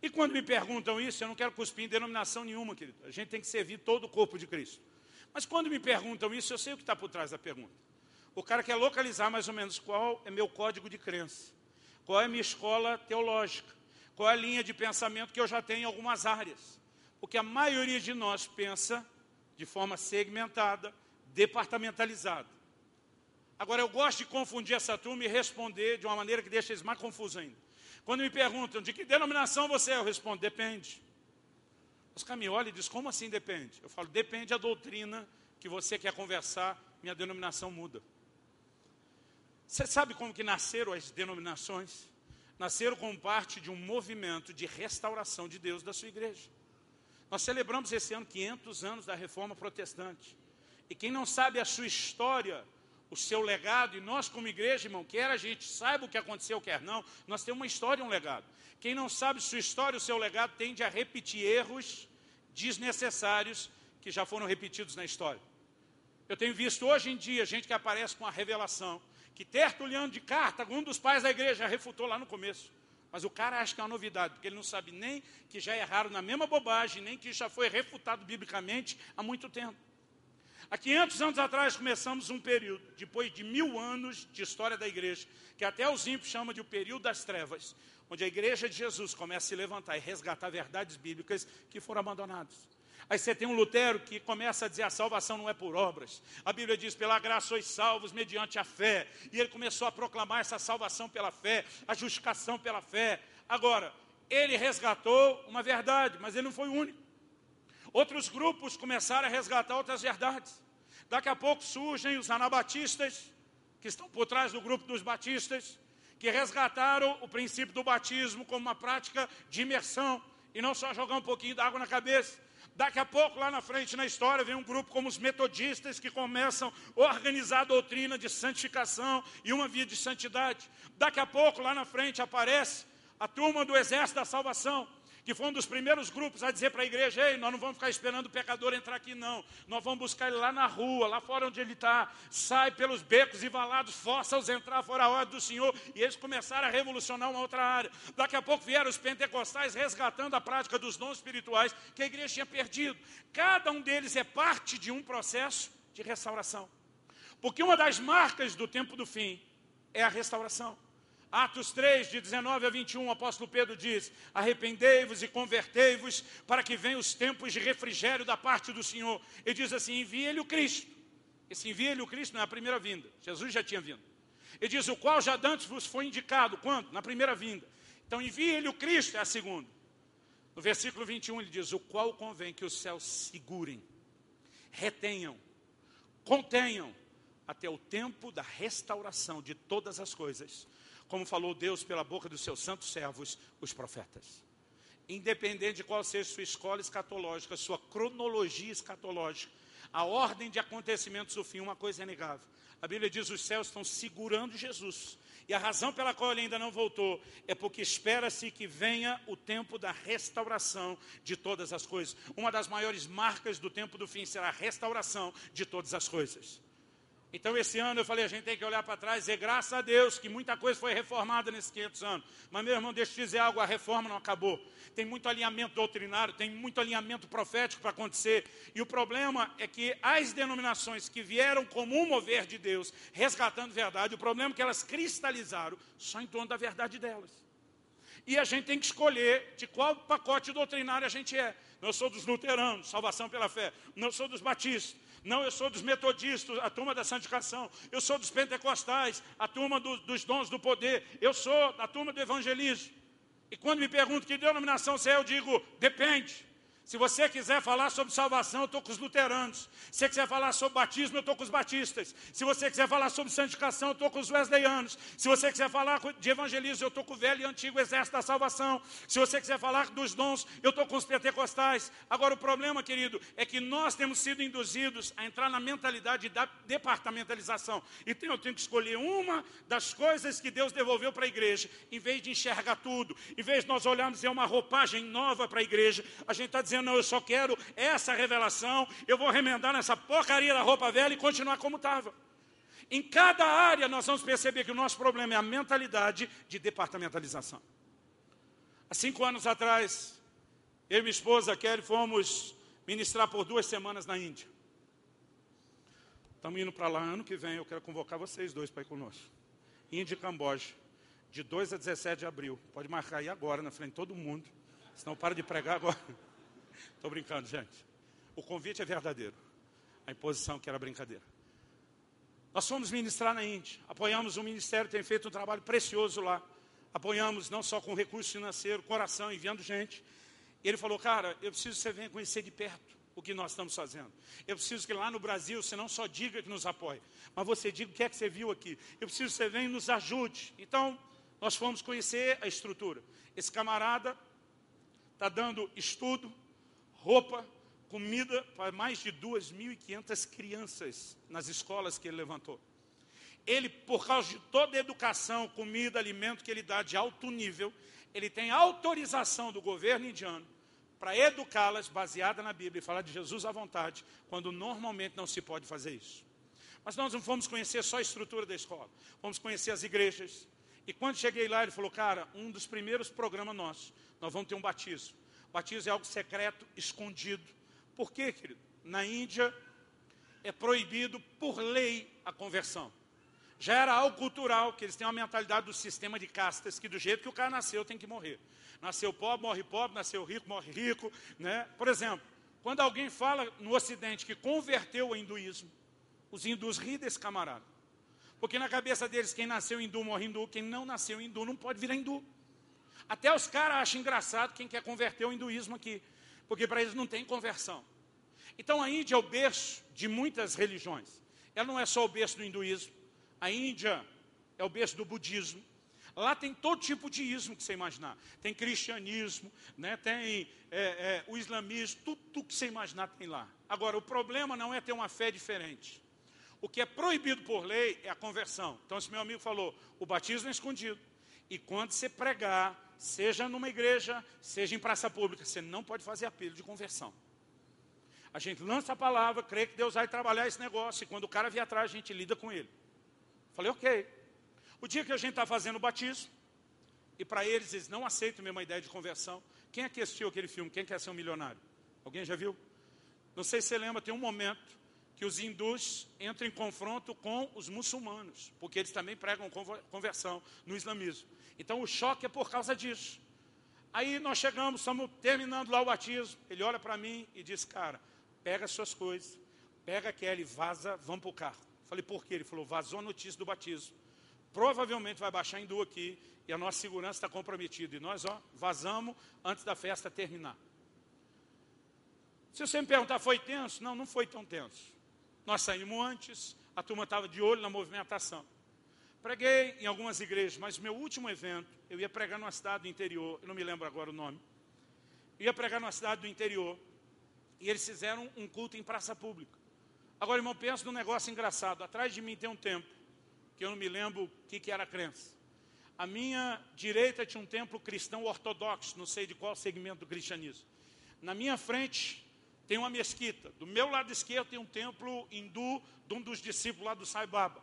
E quando me perguntam isso, eu não quero cuspir em denominação nenhuma, querido. A gente tem que servir todo o corpo de Cristo. Mas quando me perguntam isso, eu sei o que está por trás da pergunta. O cara quer localizar mais ou menos qual é meu código de crença, qual é minha escola teológica, qual é a linha de pensamento que eu já tenho em algumas áreas. Porque a maioria de nós pensa de forma segmentada, departamentalizada. Agora, eu gosto de confundir essa turma e responder de uma maneira que deixa eles mais confusos ainda. Quando me perguntam de que denominação você é, eu respondo, depende. Os e dizem, como assim depende? Eu falo, depende da doutrina que você quer conversar, minha denominação muda. Você sabe como que nasceram as denominações? Nasceram como parte de um movimento de restauração de Deus da sua igreja. Nós celebramos esse ano 500 anos da reforma protestante. E quem não sabe a sua história, o seu legado, e nós como igreja, irmão, quer a gente saiba o que aconteceu, quer não, nós temos uma história e um legado. Quem não sabe sua história, o seu legado, tende a repetir erros desnecessários que já foram repetidos na história. Eu tenho visto hoje em dia gente que aparece com a revelação, que Tertuliano de Cartago, um dos pais da igreja, refutou lá no começo. Mas o cara acha que é uma novidade, porque ele não sabe nem que já erraram na mesma bobagem, nem que já foi refutado biblicamente há muito tempo. Há 500 anos atrás começamos um período, depois de mil anos de história da igreja, que até os ímpios chamam de o período das trevas, onde a igreja de Jesus começa a se levantar e resgatar verdades bíblicas que foram abandonadas. Aí você tem um Lutero que começa a dizer a salvação não é por obras. A Bíblia diz, pela graça sois salvos mediante a fé. E ele começou a proclamar essa salvação pela fé, a justificação pela fé. Agora, ele resgatou uma verdade, mas ele não foi o único. Outros grupos começaram a resgatar outras verdades. Daqui a pouco surgem os anabatistas, que estão por trás do grupo dos batistas, que resgataram o princípio do batismo como uma prática de imersão, e não só jogar um pouquinho d'água na cabeça. Daqui a pouco, lá na frente na história, vem um grupo como os metodistas que começam a organizar a doutrina de santificação e uma via de santidade. Daqui a pouco, lá na frente, aparece a turma do Exército da Salvação, que foi um dos primeiros grupos a dizer para a igreja, ei, nós não vamos ficar esperando o pecador entrar aqui não, nós vamos buscar ele lá na rua, lá fora onde ele está, sai pelos becos e valados, força-os entrar fora a ordem do Senhor, e eles começaram a revolucionar uma outra área. Daqui a pouco vieram os pentecostais resgatando a prática dos dons espirituais que a igreja tinha perdido. Cada um deles é parte de um processo de restauração. Porque uma das marcas do tempo do fim é a restauração. Atos 3, de 19 a 21, o apóstolo Pedro diz: Arrependei-vos e convertei-vos, para que venham os tempos de refrigério da parte do Senhor. Ele diz assim: envie-lhe o Cristo. Esse envie-lhe o Cristo não é a primeira vinda, Jesus já tinha vindo. Ele diz: o qual já dantes vos foi indicado. Quando? Na primeira vinda. Então envie-lhe o Cristo, é a segunda. No versículo 21 ele diz: o qual convém que os céus segurem, retenham, contenham, até o tempo da restauração de todas as coisas como falou Deus pela boca dos seus santos servos, os profetas. Independente de qual seja sua escola escatológica, sua cronologia escatológica, a ordem de acontecimentos do fim, uma coisa é negável. A Bíblia diz os céus estão segurando Jesus. E a razão pela qual ele ainda não voltou é porque espera-se que venha o tempo da restauração de todas as coisas. Uma das maiores marcas do tempo do fim será a restauração de todas as coisas. Então, esse ano eu falei, a gente tem que olhar para trás e dizer, graças a Deus, que muita coisa foi reformada nesses 500 anos. Mas, meu irmão, deixa eu te dizer algo, a reforma não acabou. Tem muito alinhamento doutrinário, tem muito alinhamento profético para acontecer. E o problema é que as denominações que vieram como um mover de Deus, resgatando verdade, o problema é que elas cristalizaram só em torno da verdade delas. E a gente tem que escolher de qual pacote doutrinário a gente é. Não sou dos luteranos, salvação pela fé. Não sou dos batistas. Não, eu sou dos metodistas, a turma da santificação. Eu sou dos pentecostais, a turma do, dos dons do poder. Eu sou da turma do evangelismo. E quando me perguntam que denominação você é, eu digo, depende. Se você quiser falar sobre salvação, eu estou com os luteranos. Se você quiser falar sobre batismo, eu estou com os batistas. Se você quiser falar sobre santificação, eu estou com os wesleyanos. Se você quiser falar de evangelismo, eu estou com o velho e antigo exército da salvação. Se você quiser falar dos dons, eu estou com os pentecostais. Agora, o problema, querido, é que nós temos sido induzidos a entrar na mentalidade da departamentalização. Então, eu tenho que escolher uma das coisas que Deus devolveu para a igreja, em vez de enxergar tudo. Em vez de nós olharmos e uma roupagem nova para a igreja, a gente está dizendo, dizendo, não, eu só quero essa revelação, eu vou remendar nessa porcaria da roupa velha e continuar como estava. Em cada área nós vamos perceber que o nosso problema é a mentalidade de departamentalização. Há cinco anos atrás, eu e minha esposa Kelly fomos ministrar por duas semanas na Índia. Estamos indo para lá ano que vem, eu quero convocar vocês dois para ir conosco. Índia e Camboja, de 2 a 17 de abril. Pode marcar aí agora, na frente de todo mundo. Senão para de pregar agora. Estou brincando, gente. O convite é verdadeiro. A imposição que era brincadeira. Nós fomos ministrar na Índia. Apoiamos o ministério, tem feito um trabalho precioso lá. Apoiamos não só com recurso financeiro, coração, enviando gente. Ele falou, cara, eu preciso que você venha conhecer de perto o que nós estamos fazendo. Eu preciso que lá no Brasil você não só diga que nos apoie, mas você diga o que é que você viu aqui. Eu preciso que você venha e nos ajude. Então, nós fomos conhecer a estrutura. Esse camarada está dando estudo, roupa, comida para mais de 2.500 crianças nas escolas que ele levantou. Ele, por causa de toda a educação, comida, alimento que ele dá de alto nível, ele tem autorização do governo indiano para educá-las baseada na Bíblia e falar de Jesus à vontade, quando normalmente não se pode fazer isso. Mas nós não fomos conhecer só a estrutura da escola, fomos conhecer as igrejas. E quando cheguei lá, ele falou, cara, um dos primeiros programas nossos, nós vamos ter um batismo. Batismo é algo secreto, escondido. Por quê, querido? Na Índia é proibido por lei a conversão. Já era algo cultural, que eles têm uma mentalidade do sistema de castas, que do jeito que o cara nasceu tem que morrer. Nasceu pobre, morre pobre, nasceu rico, morre rico. Né? Por exemplo, quando alguém fala no Ocidente que converteu o hinduísmo, os hindus riem desse camarada. Porque na cabeça deles, quem nasceu hindu morre hindu, quem não nasceu hindu não pode virar hindu. Até os caras acham engraçado quem quer converter o hinduísmo aqui, porque para eles não tem conversão. Então a Índia é o berço de muitas religiões. Ela não é só o berço do hinduísmo, a Índia é o berço do budismo. Lá tem todo tipo de ismo que você imaginar. Tem cristianismo, né? tem é, é, o islamismo, tudo que você imaginar tem lá. Agora, o problema não é ter uma fé diferente. O que é proibido por lei é a conversão. Então, esse meu amigo falou, o batismo é escondido. E quando você pregar, seja numa igreja, seja em praça pública, você não pode fazer apelo de conversão. A gente lança a palavra, crê que Deus vai trabalhar esse negócio, e quando o cara vier atrás, a gente lida com ele. Falei, ok. O dia que a gente está fazendo o batismo, e para eles, eles não aceitam a mesma ideia de conversão. Quem é que assistiu aquele filme? Quem quer ser um milionário? Alguém já viu? Não sei se você lembra, tem um momento que os hindus entram em confronto com os muçulmanos, porque eles também pregam conversão no islamismo. Então o choque é por causa disso. Aí nós chegamos, estamos terminando lá o batismo. Ele olha para mim e diz: Cara, pega as suas coisas, pega a Kelly, vaza, vamos para o carro. Falei: Por quê? Ele falou: Vazou a notícia do batismo. Provavelmente vai baixar hindu aqui e a nossa segurança está comprometida. E nós, ó, vazamos antes da festa terminar. Se você me perguntar, foi tenso? Não, não foi tão tenso. Nós saímos antes, a turma estava de olho na movimentação. Preguei em algumas igrejas, mas meu último evento, eu ia pregar numa cidade do interior, eu não me lembro agora o nome. Eu ia pregar numa cidade do interior, e eles fizeram um culto em praça pública. Agora, irmão, pensa num negócio engraçado. Atrás de mim tem um templo, que eu não me lembro o que, que era a crença. A minha direita tinha um templo cristão ortodoxo, não sei de qual segmento do cristianismo. Na minha frente tem uma mesquita. Do meu lado esquerdo tem um templo hindu de um dos discípulos lá do Sai Baba.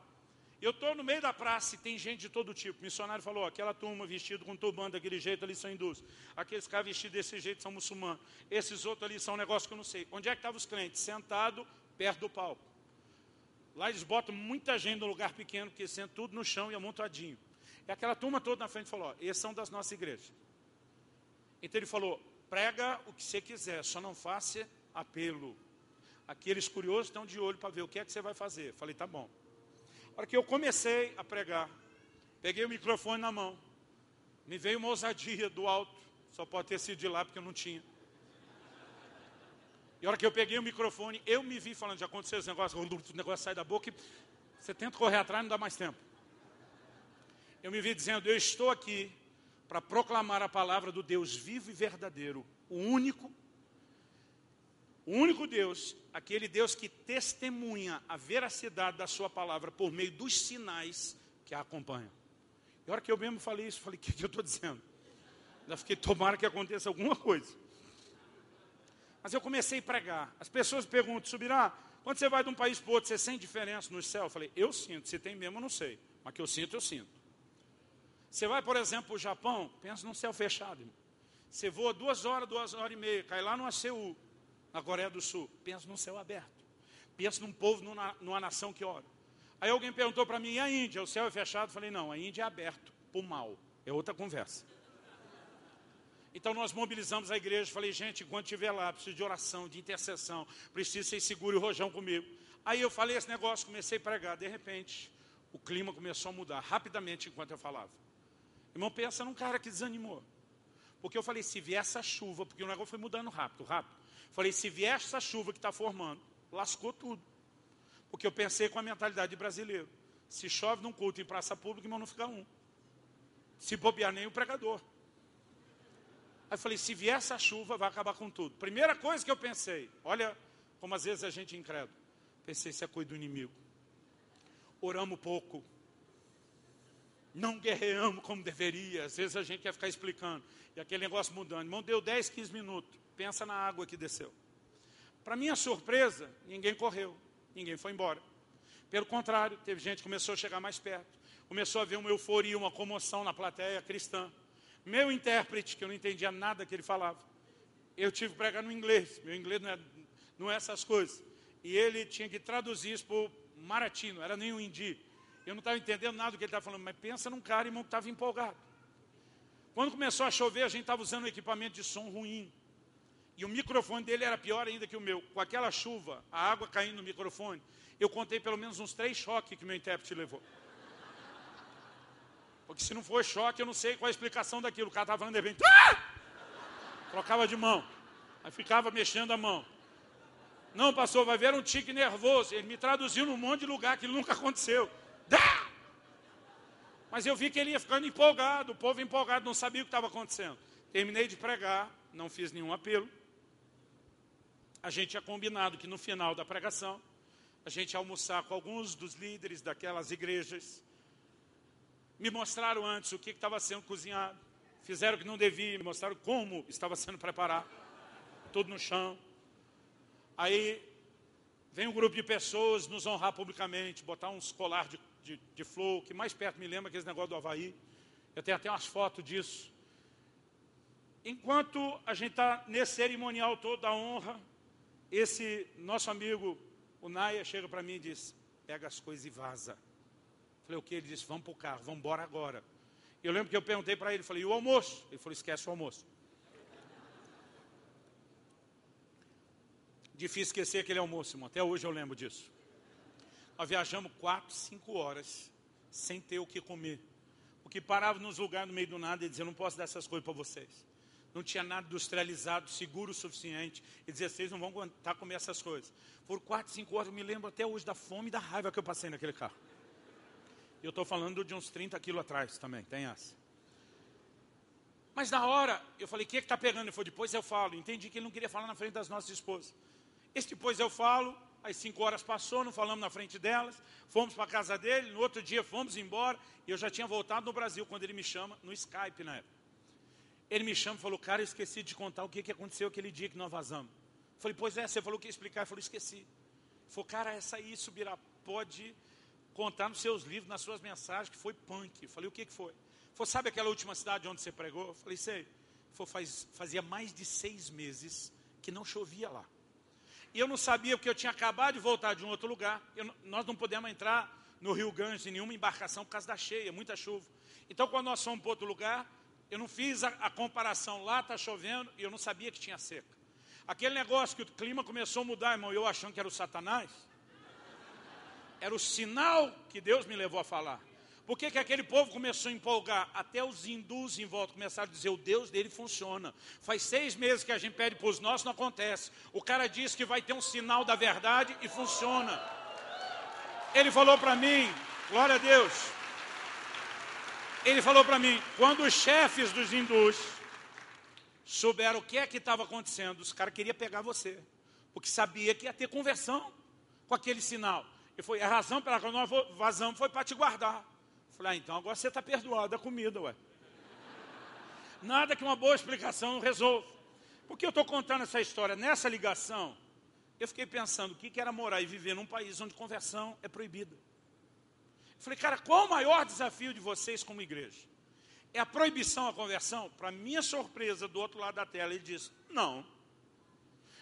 Eu estou no meio da praça e tem gente de todo tipo. O missionário falou, aquela turma vestida com turbante daquele jeito ali são hindus. Aqueles caras vestidos desse jeito são muçulmanos. Esses outros ali são um negócio que eu não sei. Onde é que estavam os crentes? Sentado perto do palco. Lá eles botam muita gente no lugar pequeno, porque sentam tudo no chão e amontoadinho. E aquela turma toda na frente falou, esses são das nossas igrejas. Então ele falou, prega o que você quiser, só não faça apelo. Aqueles curiosos estão de olho para ver o que é que você vai fazer. Falei, tá bom. A hora que eu comecei a pregar, peguei o microfone na mão, me veio uma ousadia do alto, só pode ter sido de lá porque eu não tinha. E a hora que eu peguei o microfone, eu me vi falando, já aconteceu esse negócio, o negócio sai da boca e você tenta correr atrás, não dá mais tempo. Eu me vi dizendo, eu estou aqui para proclamar a palavra do Deus vivo e verdadeiro, o único o único Deus, aquele Deus que testemunha a veracidade da sua palavra por meio dos sinais que a acompanham. E a hora que eu mesmo falei isso, falei, o que, que eu estou dizendo? Já fiquei, tomara que aconteça alguma coisa. Mas eu comecei a pregar. As pessoas perguntam, Subirá, quando você vai de um país para outro, você sente diferença no céu? Eu falei, eu sinto, se tem mesmo eu não sei. Mas que eu sinto, eu sinto. Você vai, por exemplo, para o Japão, pensa num céu fechado. Irmão. Você voa duas horas, duas horas e meia, cai lá no ACU na Coreia do Sul. Pensa num céu aberto. Pensa num povo, numa, numa nação que ora. Aí alguém perguntou para mim, e a Índia? O céu é fechado? Eu falei, não, a Índia é aberto, por mal. É outra conversa. Então nós mobilizamos a igreja, falei, gente, enquanto estiver lá, preciso de oração, de intercessão, preciso ser seguro e rojão comigo. Aí eu falei esse negócio, comecei a pregar, de repente, o clima começou a mudar rapidamente enquanto eu falava. Irmão, pensa num cara que desanimou. Porque eu falei, se vier essa chuva, porque o negócio foi mudando rápido, rápido. Falei, se vier essa chuva que está formando, lascou tudo. Porque eu pensei com a mentalidade de brasileiro. Se chove num culto em praça pública, irmão, não fica um. Se bobear nem o pregador. Aí falei, se vier essa chuva, vai acabar com tudo. Primeira coisa que eu pensei, olha como às vezes a gente é incrédulo. Pensei, isso é coisa do inimigo. Oramos pouco. Não guerreamos como deveria. Às vezes a gente quer ficar explicando. E aquele negócio mudando. Irmão, deu 10, 15 minutos. Pensa na água que desceu. Para minha surpresa, ninguém correu, ninguém foi embora. Pelo contrário, teve gente que começou a chegar mais perto. começou a haver uma euforia, uma comoção na plateia cristã. Meu intérprete, que eu não entendia nada que ele falava, eu tive que pregar no inglês, meu inglês não é, não é essas coisas. E ele tinha que traduzir isso para o Marathi, não era nem o hindi. Eu não estava entendendo nada do que ele estava falando, mas pensa num cara, irmão, que estava empolgado. Quando começou a chover, a gente estava usando um equipamento de som ruim. E o microfone dele era pior ainda que o meu. Com aquela chuva, a água caindo no microfone, eu contei pelo menos uns três choques que meu intérprete levou. Porque se não for choque, eu não sei qual a explicação daquilo. O cara estava falando de repente, ah! trocava de mão. Aí ficava mexendo a mão. Não, pastor, vai ver um tique nervoso. Ele me traduziu num monte de lugar que nunca aconteceu. Mas eu vi que ele ia ficando empolgado, o povo empolgado, não sabia o que estava acontecendo. Terminei de pregar, não fiz nenhum apelo. A gente tinha combinado que no final da pregação, a gente ia almoçar com alguns dos líderes daquelas igrejas. Me mostraram antes o que estava sendo cozinhado. Fizeram o que não devia, me mostraram como estava sendo preparado. Tudo no chão. Aí vem um grupo de pessoas nos honrar publicamente, botar uns colar de de, de flor, que mais perto me lembra aquele negócio do Havaí. Eu tenho até umas fotos disso. Enquanto a gente está nesse cerimonial todo da honra, esse nosso amigo, o Naia, chega para mim e diz, pega as coisas e vaza. Falei, o que? Ele disse, vamos para o carro, vamos embora agora. Eu lembro que eu perguntei para ele, falei, e o almoço? Ele falou, esquece o almoço. Difícil esquecer aquele almoço, irmão. Até hoje eu lembro disso. Nós viajamos quatro, cinco horas sem ter o que comer. Porque parava nos lugares no meio do nada e dizia, não posso dar essas coisas para vocês. Não tinha nada industrializado, seguro o suficiente. E dizia, vocês não vão aguentar comer essas coisas. Por quatro, cinco horas, eu me lembro até hoje da fome e da raiva que eu passei naquele carro. E eu estou falando de uns 30 quilos atrás também, tem essa. Mas na hora, eu falei, o que é está pegando? Ele falou, depois eu falo. Entendi que ele não queria falar na frente das nossas esposas. Esse depois eu falo, Aí cinco horas passou, não falamos na frente delas, fomos para a casa dele, no outro dia fomos embora, e eu já tinha voltado no Brasil, quando ele me chama, no Skype na época. Ele me chama e falou, cara, eu esqueci de contar o que, que aconteceu aquele dia que nós vazamos. Eu falei, pois é, você falou que ia explicar. Ele falou, esqueci. Ele falou, cara, essa aí, Subirá, pode contar nos seus livros, nas suas mensagens, que foi punk. Eu falei, o que, que foi? Ele falou, sabe aquela última cidade onde você pregou? Eu falei, sei. Ele falou, faz, fazia mais de seis meses que não chovia lá. E eu não sabia, porque eu tinha acabado de voltar de um outro lugar. Eu, nós não podemos entrar no Rio Ganges em nenhuma embarcação por causa da cheia, muita chuva. Então, quando nós fomos para outro lugar, eu não fiz a, a comparação. Lá está chovendo e eu não sabia que tinha seca. Aquele negócio que o clima começou a mudar, irmão, eu achando que era o Satanás. Era o sinal que Deus me levou a falar. Por que, que aquele povo começou a empolgar? Até os hindus em volta começaram a dizer, o Deus dele funciona. Faz seis meses que a gente pede para os nossos, não acontece. O cara diz que vai ter um sinal da verdade e funciona. Ele falou para mim, glória a Deus. Ele falou para mim, quando os chefes dos hindus souberam o que é que estava acontecendo, os caras queriam pegar você. Porque sabia que ia ter conversão com aquele sinal. E foi a razão pela qual nós vazamos foi para te guardar. Falei, ah, então agora você está perdoado da comida, ué. Nada que uma boa explicação resolva. Porque eu estou contando essa história nessa ligação, eu fiquei pensando o que, que era morar e viver num país onde conversão é proibida. Falei, cara, qual o maior desafio de vocês como igreja? É a proibição à conversão? Para minha surpresa, do outro lado da tela, ele disse, não.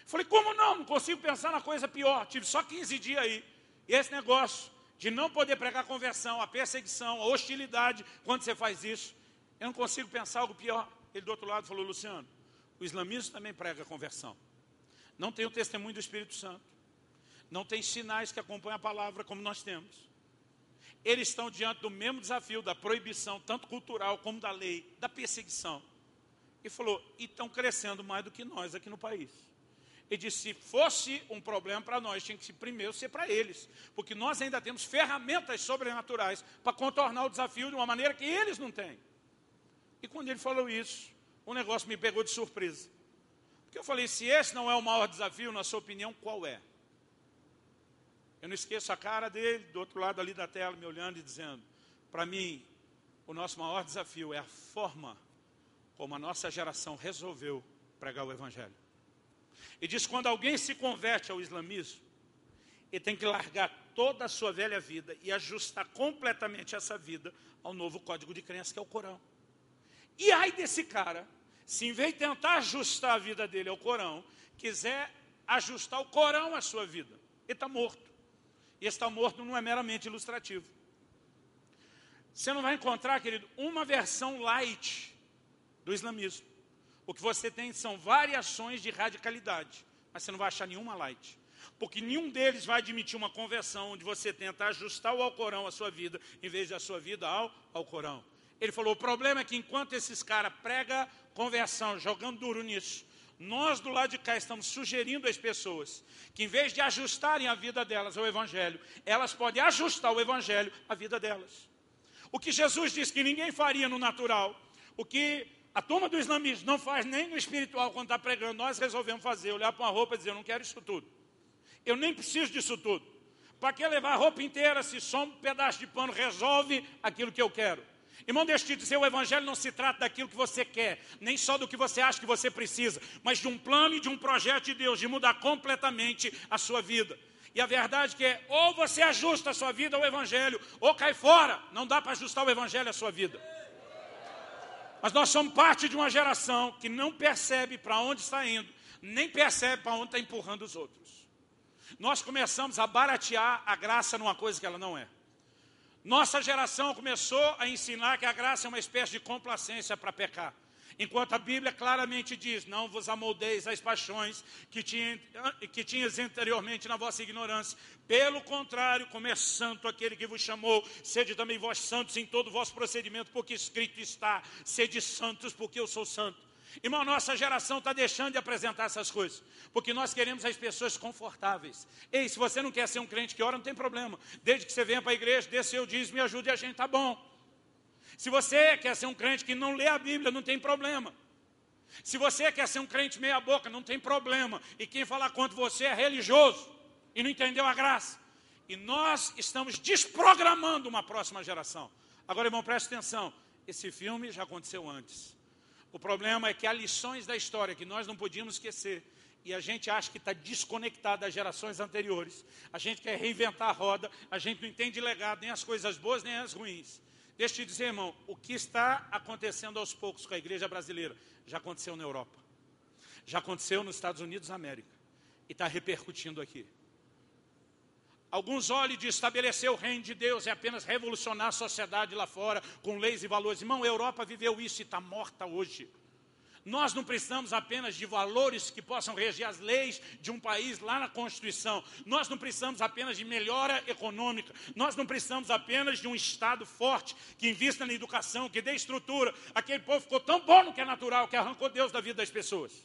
falei, como não? Não consigo pensar na coisa pior. Tive só 15 dias aí. E esse negócio de não poder pregar a conversão, a perseguição, a hostilidade, quando você faz isso, eu não consigo pensar algo pior. Ele do outro lado falou, Luciano, o islamismo também prega a conversão. Não tem o testemunho do Espírito Santo. Não tem sinais que acompanham a palavra como nós temos. Eles estão diante do mesmo desafio da proibição, tanto cultural como da lei, da perseguição. E falou, e estão crescendo mais do que nós aqui no país. Ele disse, se fosse um problema para nós, tinha que primeiro ser para eles. Porque nós ainda temos ferramentas sobrenaturais para contornar o desafio de uma maneira que eles não têm. E quando ele falou isso, o negócio me pegou de surpresa. Porque eu falei, se esse não é o maior desafio, na sua opinião, qual é? Eu não esqueço a cara dele, do outro lado ali da tela, me olhando e dizendo, para mim, o nosso maior desafio é a forma como a nossa geração resolveu pregar o Evangelho. E diz: quando alguém se converte ao islamismo, ele tem que largar toda a sua velha vida e ajustar completamente essa vida ao novo código de crença que é o Corão. E aí desse cara, se em vez de tentar ajustar a vida dele ao Corão, quiser ajustar o Corão à sua vida, ele está morto. Está morto não é meramente ilustrativo. Você não vai encontrar, querido, uma versão light do islamismo. O que você tem são variações de radicalidade, mas você não vai achar nenhuma light. Porque nenhum deles vai admitir uma conversão onde você tenta ajustar o Alcorão à sua vida, em vez da sua vida ao Alcorão. Ele falou: o problema é que enquanto esses caras pregam conversão, jogando duro nisso, nós do lado de cá estamos sugerindo às pessoas que, em vez de ajustarem a vida delas ao Evangelho, elas podem ajustar o Evangelho à vida delas. O que Jesus disse que ninguém faria no natural, o que a turma do islamismo não faz nem no espiritual quando está pregando, nós resolvemos fazer, olhar para uma roupa e dizer, eu não quero isso tudo. Eu nem preciso disso tudo. Para que levar a roupa inteira se só um pedaço de pano resolve aquilo que eu quero? Irmão, deixa eu te dizer, o Evangelho não se trata daquilo que você quer, nem só do que você acha que você precisa, mas de um plano e de um projeto de Deus, de mudar completamente a sua vida. E a verdade é que ou você ajusta a sua vida ao Evangelho, ou cai fora. Não dá para ajustar o Evangelho à sua vida. Mas nós somos parte de uma geração que não percebe para onde está indo, nem percebe para onde está empurrando os outros. Nós começamos a baratear a graça numa coisa que ela não é. Nossa geração começou a ensinar que a graça é uma espécie de complacência para pecar. Enquanto a Bíblia claramente diz: Não vos amoldeis às paixões que, que tinhas anteriormente na vossa ignorância. Pelo contrário, como é santo aquele que vos chamou, sede também vós santos em todo o vosso procedimento, porque escrito está: Sede santos, porque eu sou santo. Irmão, nossa geração está deixando de apresentar essas coisas, porque nós queremos as pessoas confortáveis. Ei, se você não quer ser um crente que ora, não tem problema. Desde que você venha para a igreja, dê seu dízimo e ajude a gente, tá bom. Se você quer ser um crente que não lê a Bíblia, não tem problema. Se você quer ser um crente meia boca, não tem problema. E quem falar contra você é religioso e não entendeu a graça. E nós estamos desprogramando uma próxima geração. Agora, irmão, preste atenção. Esse filme já aconteceu antes. O problema é que há lições da história que nós não podíamos esquecer. E a gente acha que está desconectado das gerações anteriores. A gente quer reinventar a roda. A gente não entende legado, nem as coisas boas, nem as ruins. Deixa eu te dizer, irmão, o que está acontecendo aos poucos com a igreja brasileira já aconteceu na Europa, já aconteceu nos Estados Unidos da América e está repercutindo aqui. Alguns olham de estabelecer o reino de Deus é apenas revolucionar a sociedade lá fora com leis e valores. Irmão, a Europa viveu isso e está morta hoje. Nós não precisamos apenas de valores que possam reger as leis de um país lá na Constituição. Nós não precisamos apenas de melhora econômica. Nós não precisamos apenas de um Estado forte que invista na educação, que dê estrutura. Aquele povo ficou tão bom no que é natural que arrancou Deus da vida das pessoas.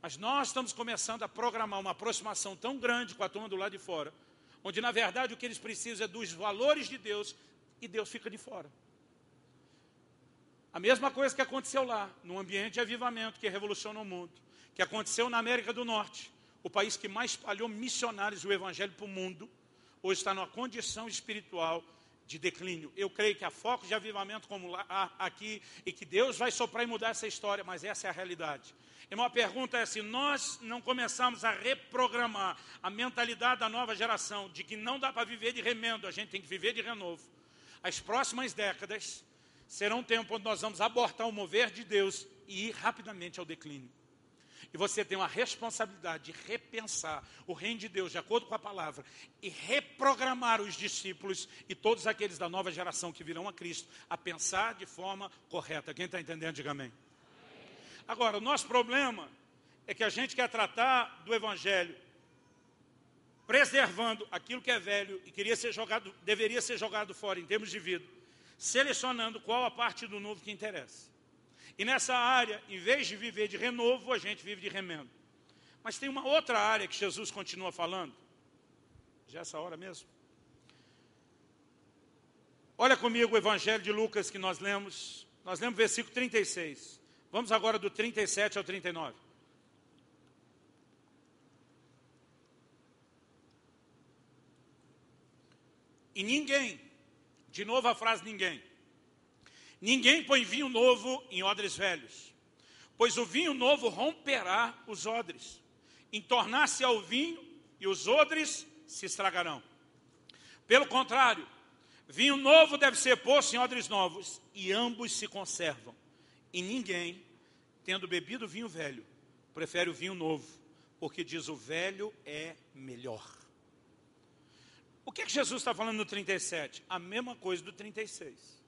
Mas nós estamos começando a programar uma aproximação tão grande com a turma do lado de fora, onde na verdade o que eles precisam é dos valores de Deus e Deus fica de fora. A mesma coisa que aconteceu lá, no ambiente de avivamento que revolucionou o mundo, que aconteceu na América do Norte, o país que mais espalhou missionários o evangelho para o mundo, hoje está numa condição espiritual de declínio. Eu creio que há foco de avivamento como lá, aqui e que Deus vai soprar e mudar essa história, mas essa é a realidade. E uma pergunta é se nós não começarmos a reprogramar a mentalidade da nova geração de que não dá para viver de remendo, a gente tem que viver de renovo. As próximas décadas será um tempo onde nós vamos abortar o mover de Deus e ir rapidamente ao declínio. E você tem uma responsabilidade de repensar o reino de Deus de acordo com a palavra e reprogramar os discípulos e todos aqueles da nova geração que virão a Cristo a pensar de forma correta. Quem está entendendo, diga amém. Agora, o nosso problema é que a gente quer tratar do Evangelho preservando aquilo que é velho e queria ser jogado, deveria ser jogado fora em termos de vida selecionando qual a parte do novo que interessa. E nessa área, em vez de viver de renovo, a gente vive de remendo. Mas tem uma outra área que Jesus continua falando. Já é essa hora mesmo? Olha comigo o Evangelho de Lucas que nós lemos. Nós lemos o versículo 36. Vamos agora do 37 ao 39. E ninguém de novo a frase ninguém. Ninguém põe vinho novo em odres velhos, pois o vinho novo romperá os odres, entornar-se ao vinho e os odres se estragarão. Pelo contrário, vinho novo deve ser posto em odres novos, e ambos se conservam. E ninguém, tendo bebido vinho velho, prefere o vinho novo, porque diz o velho é melhor. O que, é que Jesus está falando no 37? A mesma coisa do 36.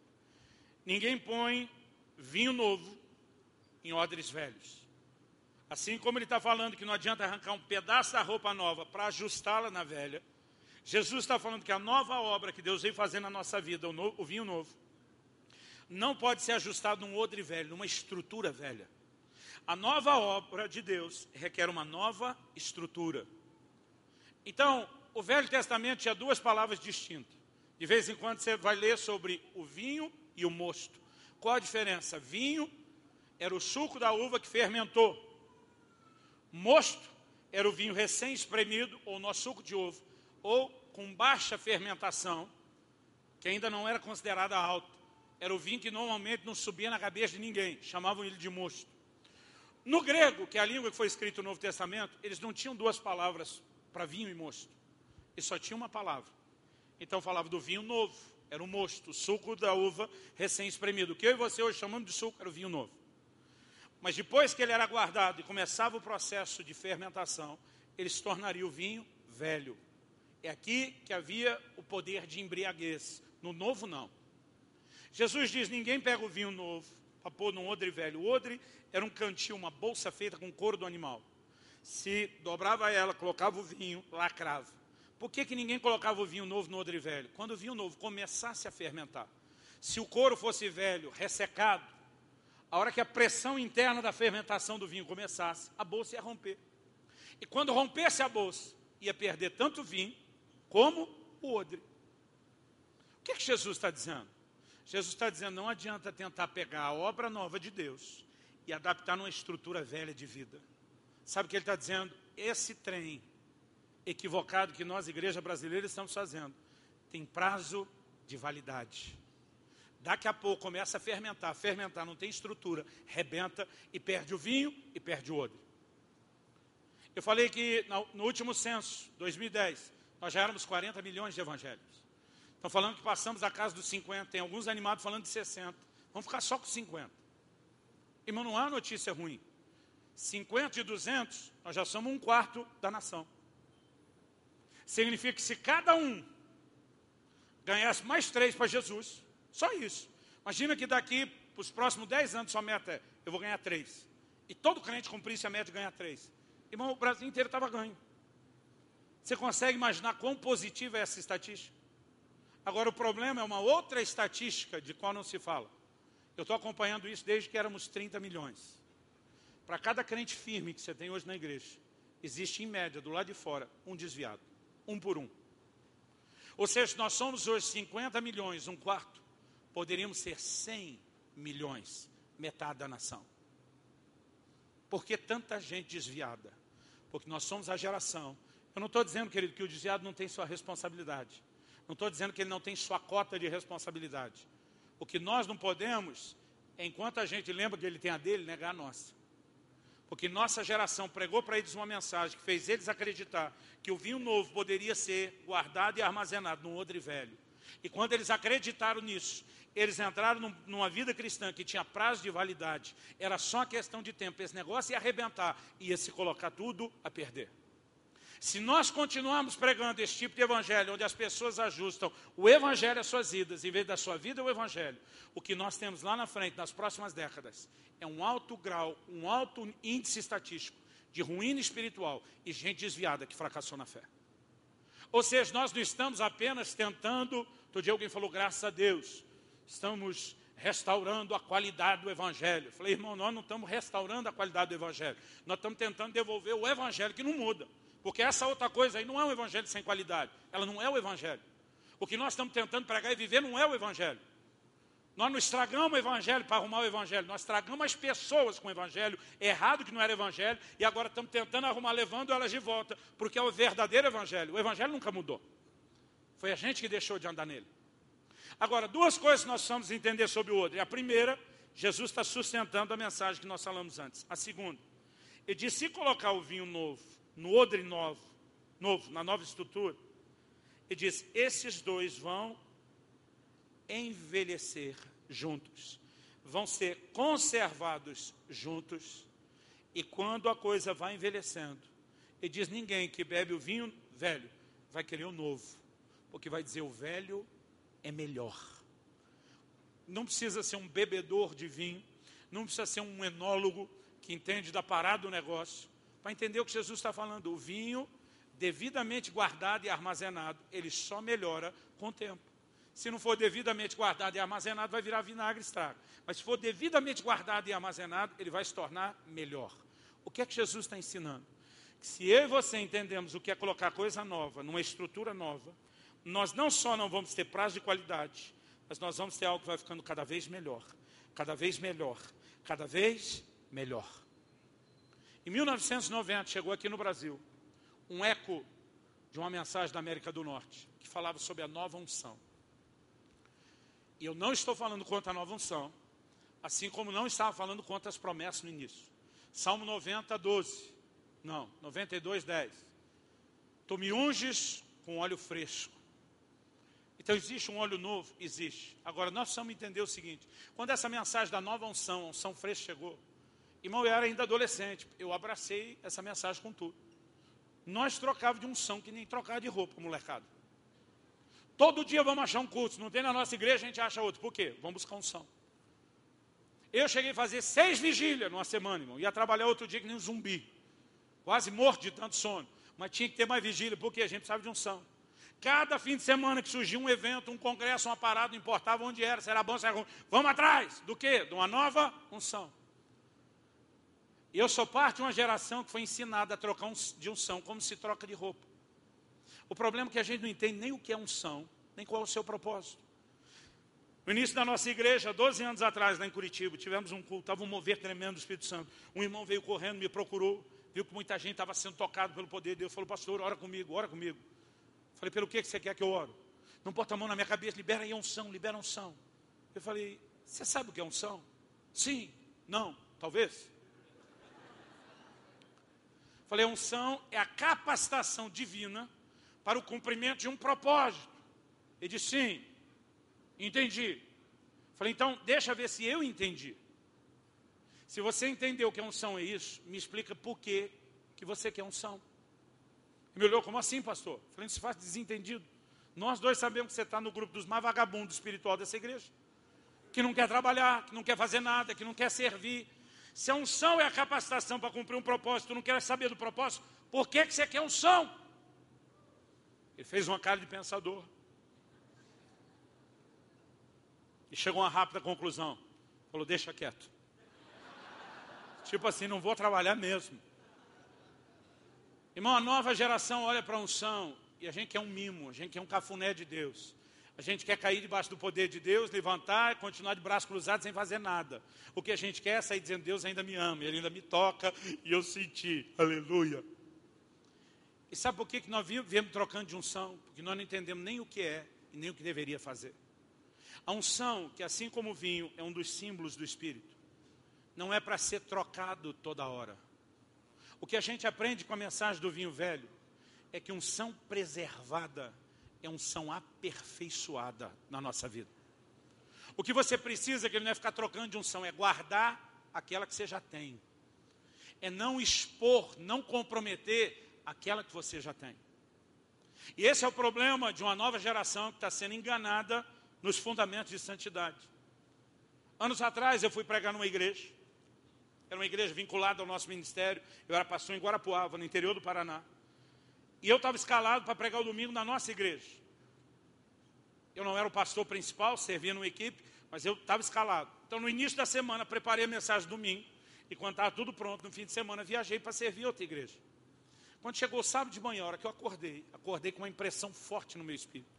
Ninguém põe vinho novo em odres velhos. Assim como ele está falando que não adianta arrancar um pedaço da roupa nova para ajustá-la na velha, Jesus está falando que a nova obra que Deus veio fazer na nossa vida, o, o vinho novo, não pode ser ajustado num odre velho, numa estrutura velha. A nova obra de Deus requer uma nova estrutura. Então, o Velho Testamento tinha duas palavras distintas. De vez em quando você vai ler sobre o vinho e o mosto. Qual a diferença? Vinho era o suco da uva que fermentou. Mosto era o vinho recém-espremido, ou nosso suco de ovo, ou com baixa fermentação, que ainda não era considerada alta. Era o vinho que normalmente não subia na cabeça de ninguém, chamavam ele de mosto. No grego, que é a língua que foi escrita no Novo Testamento, eles não tinham duas palavras para vinho e mosto. Eles só tinham uma palavra. Então falava do vinho novo, era o mosto, o suco da uva recém-espremido. O que eu e você hoje chamamos de suco era o vinho novo. Mas depois que ele era guardado e começava o processo de fermentação, ele se tornaria o vinho velho. É aqui que havia o poder de embriaguez. No novo, não. Jesus diz: ninguém pega o vinho novo para pôr num odre velho. O odre era um cantil, uma bolsa feita com couro do animal. Se dobrava ela, colocava o vinho, lacrava. Por que, que ninguém colocava o vinho novo no odre velho? Quando o vinho novo começasse a fermentar, se o couro fosse velho, ressecado, a hora que a pressão interna da fermentação do vinho começasse, a bolsa ia romper. E quando rompesse a bolsa, ia perder tanto o vinho como o odre. O que, que Jesus está dizendo? Jesus está dizendo, não adianta tentar pegar a obra nova de Deus e adaptar numa estrutura velha de vida. Sabe o que ele está dizendo? Esse trem equivocado que nós, igreja brasileira, estamos fazendo, tem prazo de validade. Daqui a pouco começa a fermentar, fermentar, não tem estrutura, rebenta e perde o vinho e perde o odre. Eu falei que no último censo, 2010, nós já éramos 40 milhões de evangélicos. Estão falando que passamos a casa dos 50, tem alguns animados falando de 60. Vamos ficar só com 50. Irmão, não há notícia ruim. 50 de 200, nós já somos um quarto da nação. Significa que se cada um ganhasse mais três para Jesus, só isso. Imagina que daqui para os próximos dez anos sua meta é, eu vou ganhar três. E todo crente cumprisse a meta de ganhar três. Irmão, o Brasil inteiro estava ganho. Você consegue imaginar quão positiva é essa estatística? Agora, o problema é uma outra estatística de qual não se fala. Eu estou acompanhando isso desde que éramos 30 milhões. Para cada crente firme que você tem hoje na igreja, existe em média, do lado de fora, um desviado um por um. Ou seja, nós somos hoje 50 milhões, um quarto, poderíamos ser 100 milhões, metade da nação. Por que tanta gente desviada? Porque nós somos a geração. Eu não estou dizendo, querido, que o desviado não tem sua responsabilidade. Não estou dizendo que ele não tem sua cota de responsabilidade. O que nós não podemos, enquanto a gente lembra que ele tem a dele, negar a nossa. Porque nossa geração pregou para eles uma mensagem que fez eles acreditar que o vinho novo poderia ser guardado e armazenado num odre velho. E quando eles acreditaram nisso, eles entraram numa vida cristã que tinha prazo de validade. Era só questão de tempo. Esse negócio ia arrebentar, ia se colocar tudo a perder. Se nós continuarmos pregando esse tipo de evangelho, onde as pessoas ajustam o evangelho às suas vidas, em vez da sua vida o evangelho, o que nós temos lá na frente, nas próximas décadas, é um alto grau, um alto índice estatístico de ruína espiritual e gente desviada que fracassou na fé. Ou seja, nós não estamos apenas tentando, todo dia alguém falou, graças a Deus, estamos restaurando a qualidade do Evangelho. Eu falei, irmão, nós não estamos restaurando a qualidade do Evangelho, nós estamos tentando devolver o Evangelho que não muda. Porque essa outra coisa aí não é um evangelho sem qualidade. Ela não é o evangelho. O que nós estamos tentando pregar e viver não é o evangelho. Nós não estragamos o evangelho para arrumar o evangelho. Nós estragamos as pessoas com o evangelho errado que não era evangelho e agora estamos tentando arrumar, levando elas de volta, porque é o verdadeiro evangelho. O evangelho nunca mudou. Foi a gente que deixou de andar nele. Agora, duas coisas nós precisamos entender sobre o outro. A primeira, Jesus está sustentando a mensagem que nós falamos antes. A segunda, ele disse: se colocar o vinho novo no odre novo, novo, na nova estrutura, Ele diz: esses dois vão envelhecer juntos, vão ser conservados juntos, e quando a coisa vai envelhecendo, ele diz: ninguém que bebe o vinho velho vai querer o novo, porque vai dizer: o velho é melhor. Não precisa ser um bebedor de vinho, não precisa ser um enólogo que entende da parada do negócio, para entender o que Jesus está falando. O vinho devidamente guardado e armazenado, ele só melhora com o tempo. Se não for devidamente guardado e armazenado, vai virar vinagre estrago. Mas se for devidamente guardado e armazenado, ele vai se tornar melhor. O que é que Jesus está ensinando? Que se eu e você entendemos o que é colocar coisa nova numa estrutura nova, nós não só não vamos ter prazo de qualidade, mas nós vamos ter algo que vai ficando cada vez melhor, cada vez melhor, cada vez melhor. Em 1990 chegou aqui no Brasil um eco de uma mensagem da América do Norte, que falava sobre a nova unção. E eu não estou falando contra a nova unção, assim como não estava falando contra as promessas no início. Salmo 90, 12. Não, 92, 10. Tu me unges com óleo fresco. Então existe um óleo novo? Existe. Agora nós precisamos entender o seguinte: quando essa mensagem da nova unção, unção fresca chegou, irmão, eu era ainda adolescente, eu abracei essa mensagem com tudo. Nós trocávamos de unção que nem trocar de roupa, molecada. Todo dia vamos achar um culto. não tem na nossa igreja, a gente acha outro. Por quê? Vamos buscar unção. Eu cheguei a fazer seis vigílias numa semana, irmão. Ia trabalhar outro dia que nem um zumbi. Quase morto de tanto sono. Mas tinha que ter mais vigília, porque a gente precisava de unção. Cada fim de semana que surgia um evento, um congresso, uma parada, não importava onde era, se era bom, se era ruim. Vamos atrás do quê? De uma nova unção. Eu sou parte de uma geração que foi ensinada a trocar de unção como se troca de roupa. O problema é que a gente não entende nem o que é unção, nem qual é o seu propósito. No início da nossa igreja, 12 anos atrás, lá em Curitiba, tivemos um culto, estava um mover tremendo do Espírito Santo. Um irmão veio correndo, me procurou, viu que muita gente estava sendo tocado pelo poder de Deus. Falou, pastor, ora comigo, ora comigo. Falei, pelo que você quer que eu oro? Não bota a mão na minha cabeça, libera aí unção, libera unção. Eu falei, você sabe o que é unção? Sim, não, talvez. Falei, unção é a capacitação divina para o cumprimento de um propósito. Ele disse, sim, entendi. Falei, então, deixa ver se eu entendi. Se você entendeu que a unção é isso, me explica por que, que você quer unção. Ele me olhou, como assim, pastor? Falei, não se faz desentendido. Nós dois sabemos que você está no grupo dos mais vagabundos espiritual dessa igreja. Que não quer trabalhar, que não quer fazer nada, que não quer servir, se a unção é a capacitação para cumprir um propósito, tu não quer saber do propósito, por que, que você quer unção? Ele fez uma cara de pensador. E chegou a uma rápida conclusão. Falou, deixa quieto. tipo assim, não vou trabalhar mesmo. Irmão, a nova geração olha para a unção e a gente quer um mimo, a gente quer um cafuné de Deus. A gente quer cair debaixo do poder de Deus, levantar continuar de braços cruzados sem fazer nada. O que a gente quer é sair dizendo, Deus ainda me ama, Ele ainda me toca e eu senti. Aleluia. E sabe por que, que nós viemos trocando de unção? Porque nós não entendemos nem o que é e nem o que deveria fazer. A unção, que assim como o vinho, é um dos símbolos do Espírito, não é para ser trocado toda hora. O que a gente aprende com a mensagem do vinho velho é que unção preservada é unção aperfeiçoada na nossa vida. O que você precisa, que ele não é ficar trocando de unção, é guardar aquela que você já tem. É não expor, não comprometer aquela que você já tem. E esse é o problema de uma nova geração que está sendo enganada nos fundamentos de santidade. Anos atrás eu fui pregar numa igreja, era uma igreja vinculada ao nosso ministério, eu era pastor em Guarapuava, no interior do Paraná. E eu estava escalado para pregar o domingo na nossa igreja. Eu não era o pastor principal, servia numa equipe, mas eu estava escalado. Então, no início da semana, preparei a mensagem domingo. E quando estava tudo pronto, no fim de semana, viajei para servir outra igreja. Quando chegou sábado de manhã, a hora que eu acordei, acordei com uma impressão forte no meu espírito.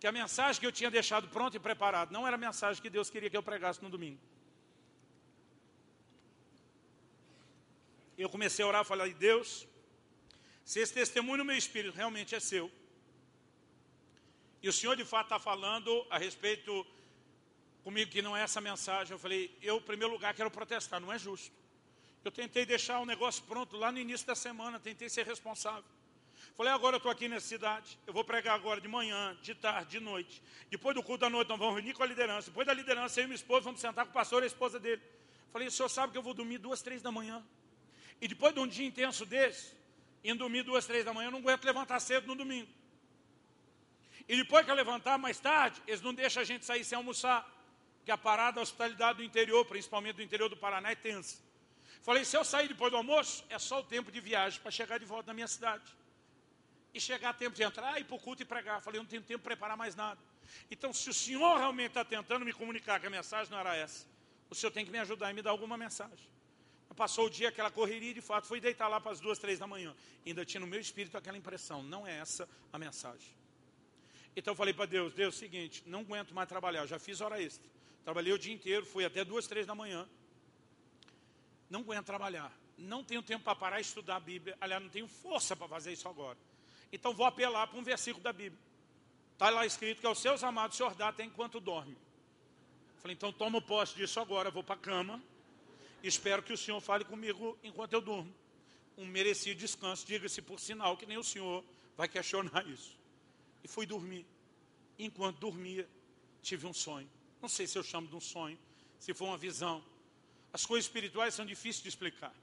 Que a mensagem que eu tinha deixado pronta e preparada não era a mensagem que Deus queria que eu pregasse no domingo. Eu comecei a orar, falei, Deus, se esse testemunho no meu espírito realmente é seu, e o senhor de fato está falando a respeito comigo que não é essa mensagem, eu falei, eu, em primeiro lugar, quero protestar, não é justo. Eu tentei deixar o negócio pronto lá no início da semana, tentei ser responsável. Falei, agora eu estou aqui nessa cidade, eu vou pregar agora de manhã, de tarde, de noite. Depois do culto da noite, nós vamos reunir com a liderança. Depois da liderança, eu e minha esposa vamos sentar com o pastor e a esposa dele. Falei, o senhor sabe que eu vou dormir duas, três da manhã. E depois de um dia intenso desse, indo dormir duas, três da manhã, eu não aguento levantar cedo no domingo. E depois que eu levantar mais tarde, eles não deixam a gente sair sem almoçar. Porque a parada da hospitalidade do interior, principalmente do interior do Paraná, é tensa. Falei, se eu sair depois do almoço, é só o tempo de viagem para chegar de volta na minha cidade. E chegar a tempo de entrar, ir para o culto e pregar. Falei, eu não tenho tempo para preparar mais nada. Então, se o senhor realmente está tentando me comunicar que a mensagem não era essa, o senhor tem que me ajudar e me dar alguma mensagem. Passou o dia, aquela correria, de fato, fui deitar lá para as duas, três da manhã. Ainda tinha no meu espírito aquela impressão, não é essa a mensagem. Então eu falei para Deus, Deus, seguinte, não aguento mais trabalhar, já fiz hora extra. Trabalhei o dia inteiro, fui até duas, três da manhã. Não aguento trabalhar. Não tenho tempo para parar e estudar a Bíblia. Aliás, não tenho força para fazer isso agora. Então vou apelar para um versículo da Bíblia. Está lá escrito que aos seus amados o Senhor dá até enquanto dorme. Falei, então tomo posse disso agora, vou para a cama. Espero que o Senhor fale comigo enquanto eu durmo. Um merecido descanso, diga-se por sinal que nem o Senhor vai questionar isso. E fui dormir. Enquanto dormia, tive um sonho. Não sei se eu chamo de um sonho, se foi uma visão. As coisas espirituais são difíceis de explicar.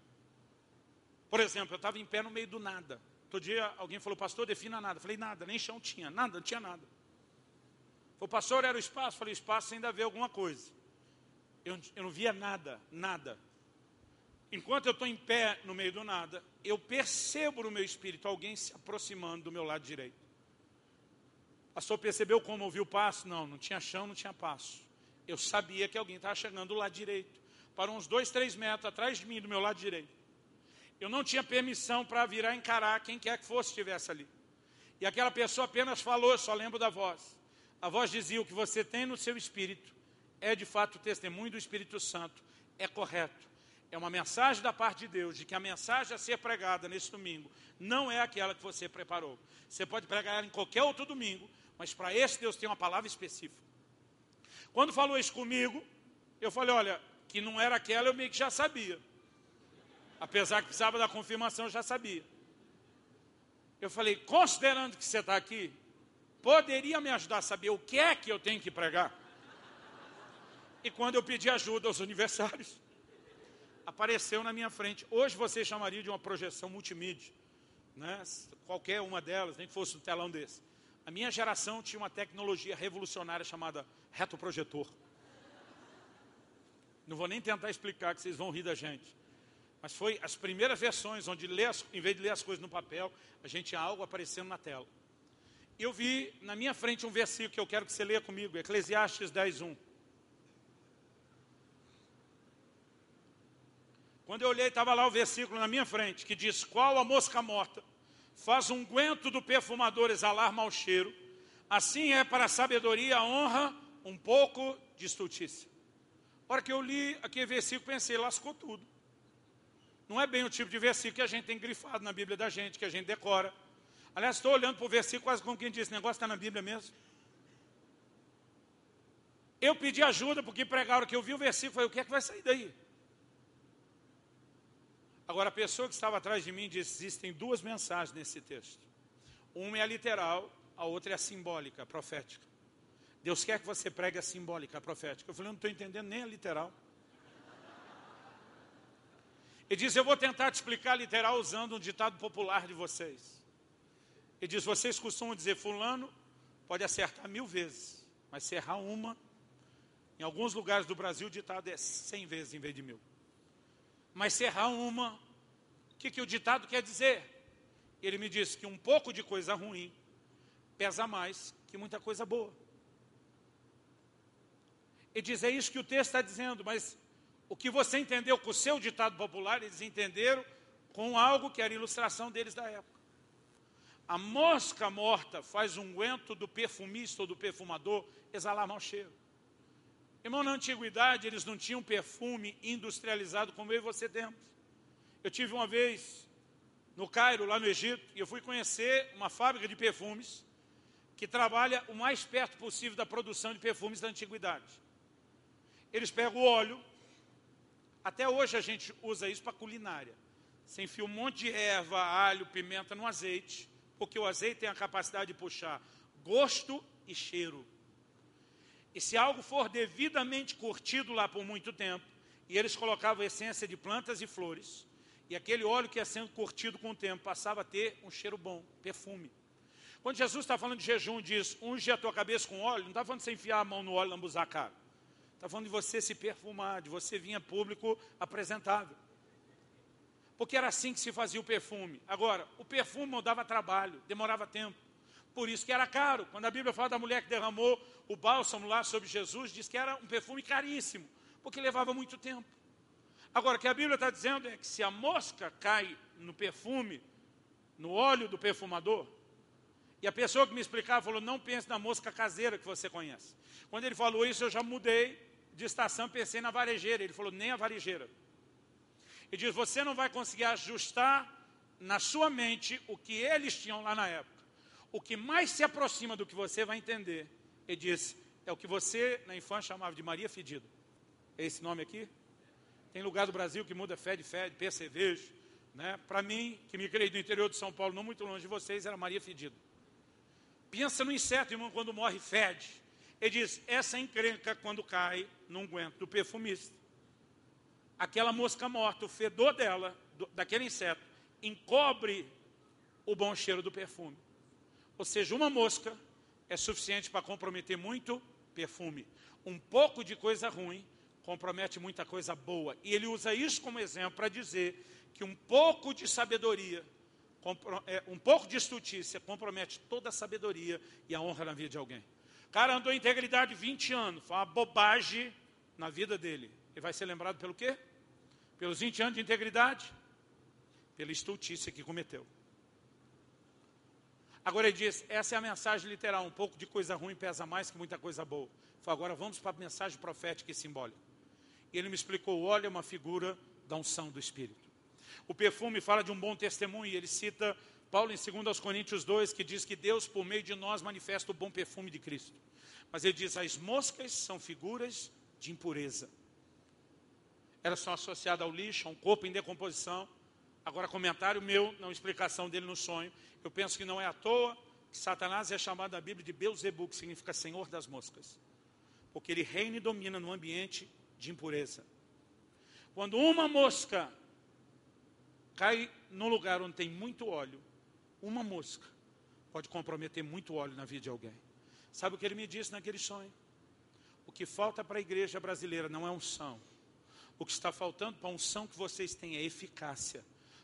Por exemplo, eu estava em pé no meio do nada. Todo dia alguém falou, pastor, defina nada. Falei, nada, nem chão tinha, nada, não tinha nada. O pastor era o espaço. Falei, espaço ainda vê alguma coisa. Eu, eu não via nada, nada. Enquanto eu estou em pé no meio do nada, eu percebo no meu espírito alguém se aproximando do meu lado direito. Pastor percebeu como ouviu o passo? Não, não tinha chão, não tinha passo. Eu sabia que alguém estava chegando do lado direito. Para uns dois, três metros atrás de mim, do meu lado direito. Eu não tinha permissão para virar encarar quem quer que fosse estivesse ali. E aquela pessoa apenas falou, eu só lembro da voz. A voz dizia: o que você tem no seu espírito é de fato o testemunho do Espírito Santo, é correto. É uma mensagem da parte de Deus, de que a mensagem a ser pregada nesse domingo não é aquela que você preparou. Você pode pregar ela em qualquer outro domingo, mas para esse Deus tem uma palavra específica. Quando falou isso comigo, eu falei: olha, que não era aquela, eu meio que já sabia. Apesar que precisava da confirmação, eu já sabia. Eu falei, considerando que você está aqui, poderia me ajudar a saber o que é que eu tenho que pregar? E quando eu pedi ajuda aos aniversários, apareceu na minha frente. Hoje você chamaria de uma projeção multimídia, né? qualquer uma delas, nem que fosse um telão desse. A minha geração tinha uma tecnologia revolucionária chamada retroprojetor. Não vou nem tentar explicar, que vocês vão rir da gente. Mas foi as primeiras versões onde, as, em vez de ler as coisas no papel, a gente tinha algo aparecendo na tela. Eu vi na minha frente um versículo que eu quero que você leia comigo, Eclesiastes 10, 1. Quando eu olhei, estava lá o versículo na minha frente, que diz, qual a mosca morta faz um guento do perfumador exalar mau cheiro, assim é para a sabedoria a honra um pouco de estultícia. A hora que eu li aquele versículo, pensei, lascou tudo. Não é bem o tipo de versículo que a gente tem grifado na Bíblia da gente, que a gente decora. Aliás, estou olhando para o versículo quase como quem diz, esse negócio está na Bíblia mesmo. Eu pedi ajuda porque pregaram que eu vi o versículo, falei, o que é que vai sair daí? Agora, a pessoa que estava atrás de mim disse, existem duas mensagens nesse texto. Uma é a literal, a outra é a simbólica, a profética. Deus quer que você pregue a simbólica, a profética. Eu falei, eu não estou entendendo nem a literal. Ele diz: Eu vou tentar te explicar literal usando um ditado popular de vocês. Ele diz: Vocês costumam dizer, Fulano pode acertar mil vezes, mas se errar uma, em alguns lugares do Brasil o ditado é cem vezes em vez de mil. Mas se errar uma, o que, que o ditado quer dizer? Ele me disse que um pouco de coisa ruim pesa mais que muita coisa boa. Ele diz: É isso que o texto está dizendo, mas o que você entendeu com o seu ditado popular, eles entenderam com algo que era ilustração deles da época. A mosca morta faz um guento do perfumista ou do perfumador exalar mau cheiro. Irmão, na antiguidade eles não tinham perfume industrializado como eu e você temos. Eu tive uma vez no Cairo, lá no Egito, e eu fui conhecer uma fábrica de perfumes que trabalha o mais perto possível da produção de perfumes da antiguidade. Eles pegam o óleo, até hoje a gente usa isso para culinária. Você enfia um monte de erva, alho, pimenta no azeite, Porque o azeite tem a capacidade de puxar gosto e cheiro. E se algo for devidamente curtido lá por muito tempo, e eles colocavam essência de plantas e flores, e aquele óleo que ia sendo curtido com o tempo passava a ter um cheiro bom, perfume. Quando Jesus está falando de jejum, diz, unge a tua cabeça com óleo, não está falando de você enfiar a mão no óleo e lambuzar a cara. Está falando de você se perfumar, de você vir a público apresentável. Porque era assim que se fazia o perfume. Agora, o perfume dava trabalho, demorava tempo. Por isso que era caro. Quando a Bíblia fala da mulher que derramou o bálsamo lá sobre Jesus, diz que era um perfume caríssimo, porque levava muito tempo. Agora, o que a Bíblia está dizendo é que se a mosca cai no perfume, no óleo do perfumador, e a pessoa que me explicava falou, não pense na mosca caseira que você conhece. Quando ele falou isso, eu já mudei de estação, pensei na varejeira. Ele falou, nem a varejeira. Ele diz, você não vai conseguir ajustar na sua mente o que eles tinham lá na época. O que mais se aproxima do que você vai entender, ele diz, é o que você na infância chamava de Maria Fedida. É esse nome aqui? Tem lugar do Brasil que muda fede, fede, percevejo. Né? Para mim, que me criei do interior de São Paulo, não muito longe de vocês, era Maria Fedida. Pensa no inseto, irmão, quando morre, fede. Ele diz, essa encrenca quando cai num guento do perfumista. Aquela mosca morta, o fedor dela, do, daquele inseto, encobre o bom cheiro do perfume. Ou seja, uma mosca é suficiente para comprometer muito perfume. Um pouco de coisa ruim compromete muita coisa boa. E ele usa isso como exemplo para dizer que um pouco de sabedoria é, um pouco de estutícia compromete toda a sabedoria e a honra na vida de alguém. O cara andou em integridade 20 anos, foi uma bobagem na vida dele. Ele vai ser lembrado pelo quê? Pelos 20 anos de integridade? Pela estultícia que cometeu. Agora ele diz, essa é a mensagem literal, um pouco de coisa ruim pesa mais que muita coisa boa. Falei, agora vamos para a mensagem profética e simbólica. E ele me explicou, olha uma figura da unção do Espírito. O perfume fala de um bom testemunho, e ele cita Paulo em 2 Coríntios 2, que diz que Deus, por meio de nós, manifesta o bom perfume de Cristo. Mas ele diz, as moscas são figuras de impureza. Elas são associadas ao lixo, a um corpo em decomposição. Agora, comentário meu, não explicação dele no sonho. Eu penso que não é à toa que Satanás é chamado na Bíblia de Beuzebu, que significa Senhor das moscas. Porque ele reina e domina no ambiente de impureza. Quando uma mosca cai num lugar onde tem muito óleo, uma mosca pode comprometer muito óleo na vida de alguém. Sabe o que ele me disse naquele sonho? O que falta para a igreja brasileira não é unção. O que está faltando para a unção que vocês têm é eficácia.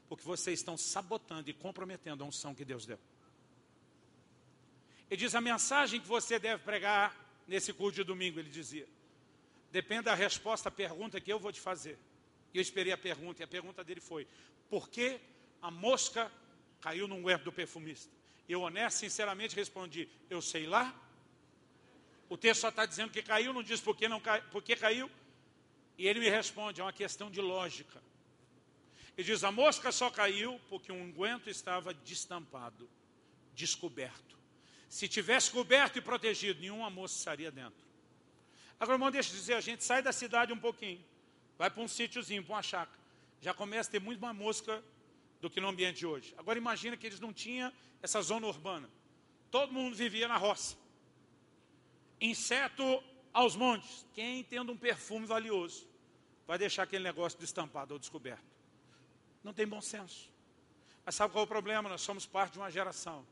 Porque vocês estão sabotando e comprometendo a unção que Deus deu. Ele diz, a mensagem que você deve pregar nesse culto de domingo, ele dizia, depende da resposta à pergunta que eu vou te fazer. E eu esperei a pergunta, e a pergunta dele foi, por que a mosca caiu num erro do perfumista? Eu, honesto, sinceramente, respondi, eu sei lá. O texto só está dizendo que caiu, não diz por que, não cai, por que caiu. E ele me responde, é uma questão de lógica. Ele diz, a mosca só caiu porque um unguento estava destampado, descoberto. Se tivesse coberto e protegido, nenhuma mosca estaria dentro. Agora, irmão, deixa eu dizer, a gente sai da cidade um pouquinho, vai para um sítiozinho, para uma chácara já começa a ter muito mais mosca do que no ambiente de hoje. Agora imagina que eles não tinham essa zona urbana. Todo mundo vivia na roça. Inseto aos montes. Quem tendo um perfume valioso vai deixar aquele negócio destampado ou descoberto? Não tem bom senso. Mas sabe qual é o problema? Nós somos parte de uma geração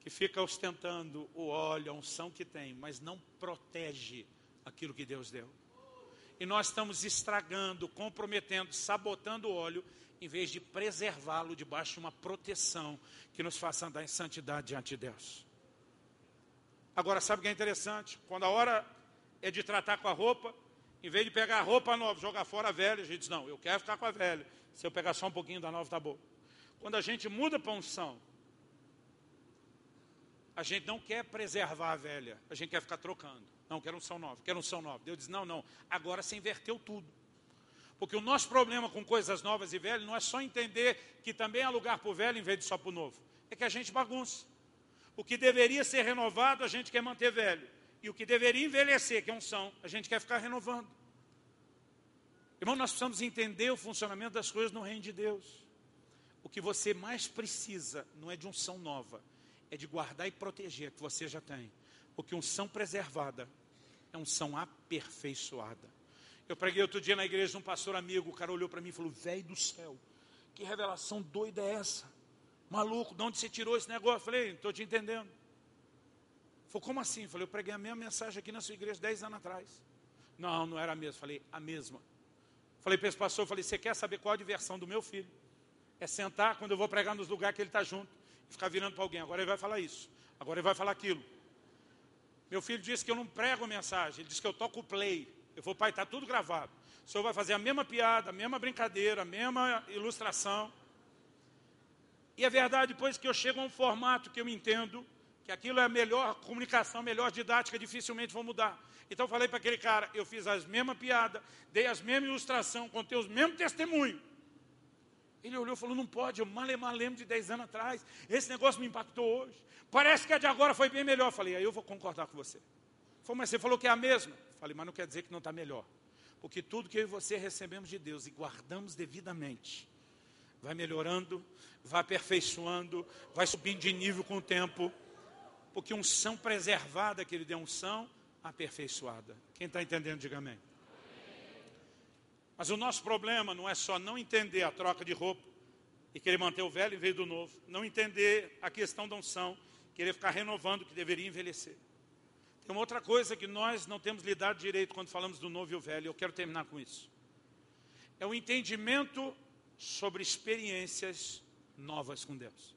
que fica ostentando o óleo, a unção que tem, mas não protege aquilo que Deus deu e nós estamos estragando, comprometendo, sabotando o óleo, em vez de preservá-lo debaixo de uma proteção que nos faça andar em santidade diante de Deus. Agora, sabe o que é interessante? Quando a hora é de tratar com a roupa, em vez de pegar a roupa nova, jogar fora a velha, a gente diz, não, eu quero ficar com a velha. Se eu pegar só um pouquinho da nova, tá bom. Quando a gente muda para unção, a gente não quer preservar a velha, a gente quer ficar trocando. Não, quero unção nova, quero unção nova. Deus diz, não, não, agora você inverteu tudo. Porque o nosso problema com coisas novas e velhas não é só entender que também há lugar para o velho em vez de só para o novo. É que a gente bagunça. O que deveria ser renovado, a gente quer manter velho. E o que deveria envelhecer, que é unção, a gente quer ficar renovando. Irmão, nós precisamos entender o funcionamento das coisas no reino de Deus. O que você mais precisa não é de unção nova, é de guardar e proteger que você já tem. Porque unção preservada é unção aperfeiçoada. Eu preguei outro dia na igreja um pastor amigo, o cara olhou para mim e falou: Velho do céu, que revelação doida é essa? Maluco, de onde você tirou esse negócio? Eu falei: Não estou te entendendo. Falei: Como assim? Eu falei: Eu preguei a mesma mensagem aqui na sua igreja 10 anos atrás. Não, não era a mesma. Eu falei: A mesma. Falei para esse pastor: falei, Você quer saber qual a diversão do meu filho? É sentar quando eu vou pregar nos lugares que ele está junto e ficar virando para alguém. Agora ele vai falar isso, agora ele vai falar aquilo. Meu filho disse que eu não prego mensagem, ele disse que eu toco play. Eu vou, pai, está tudo gravado. O senhor vai fazer a mesma piada, a mesma brincadeira, a mesma ilustração. E é verdade, depois que eu chego a um formato que eu entendo, que aquilo é a melhor comunicação, melhor didática, dificilmente vou mudar. Então eu falei para aquele cara, eu fiz as mesmas piadas, dei as mesmas ilustrações, contei os mesmos testemunhos. Ele olhou e falou, não pode, eu mal lembro de 10 anos atrás, esse negócio me impactou hoje. Parece que a de agora foi bem melhor. Eu falei, aí eu vou concordar com você. Falei, mas você falou que é a mesma. Falei, mas não quer dizer que não está melhor. Porque tudo que eu e você recebemos de Deus e guardamos devidamente, vai melhorando, vai aperfeiçoando, vai subindo de nível com o tempo. Porque unção preservada que ele deu unção aperfeiçoada. Quem está entendendo, diga amém. Mas o nosso problema não é só não entender a troca de roupa e querer manter o velho em vez do novo, não entender a questão da unção, querer ficar renovando o que deveria envelhecer. Tem uma outra coisa que nós não temos lidado direito quando falamos do novo e o velho, eu quero terminar com isso. É o entendimento sobre experiências novas com Deus.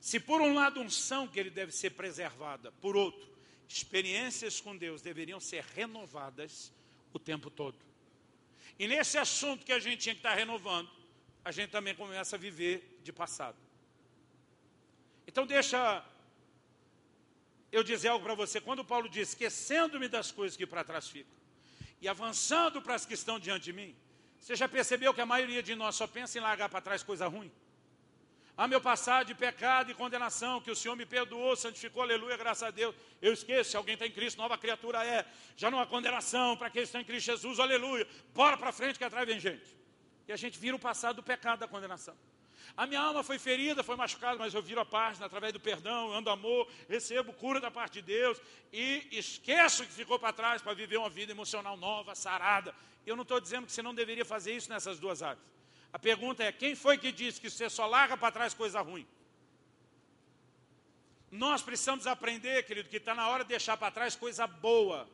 Se por um lado unção que ele deve ser preservada, por outro, experiências com Deus deveriam ser renovadas o tempo todo. E nesse assunto que a gente tinha que estar renovando, a gente também começa a viver de passado. Então deixa eu dizer algo para você. Quando Paulo diz, esquecendo-me das coisas que para trás ficam e avançando para as que estão diante de mim, você já percebeu que a maioria de nós só pensa em largar para trás coisa ruim? Ah, meu passado de pecado e condenação, que o Senhor me perdoou, santificou, aleluia, graças a Deus. Eu esqueço, se alguém está em Cristo, nova criatura é. Já não há condenação para quem está em Cristo Jesus, aleluia. Bora para frente que atrás vem gente. E a gente vira o passado do pecado da condenação. A minha alma foi ferida, foi machucada, mas eu viro a página através do perdão, ando amor, recebo cura da parte de Deus e esqueço que ficou para trás para viver uma vida emocional nova, sarada. Eu não estou dizendo que você não deveria fazer isso nessas duas áreas. A pergunta é: quem foi que disse que você só larga para trás coisa ruim? Nós precisamos aprender, querido, que está na hora de deixar para trás coisa boa,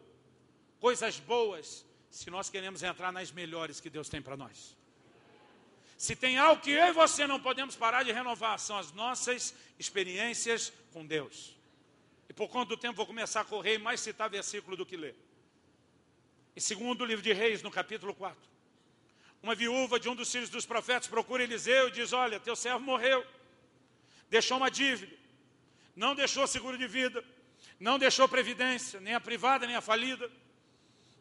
coisas boas, se nós queremos entrar nas melhores que Deus tem para nós. Se tem algo que eu e você não podemos parar de renovar, são as nossas experiências com Deus. E por do tempo vou começar a correr e mais citar versículo do que ler. Em segundo livro de Reis, no capítulo 4 uma viúva de um dos filhos dos profetas procura Eliseu e diz: Olha, teu servo morreu, deixou uma dívida, não deixou seguro de vida, não deixou previdência, nem a privada, nem a falida,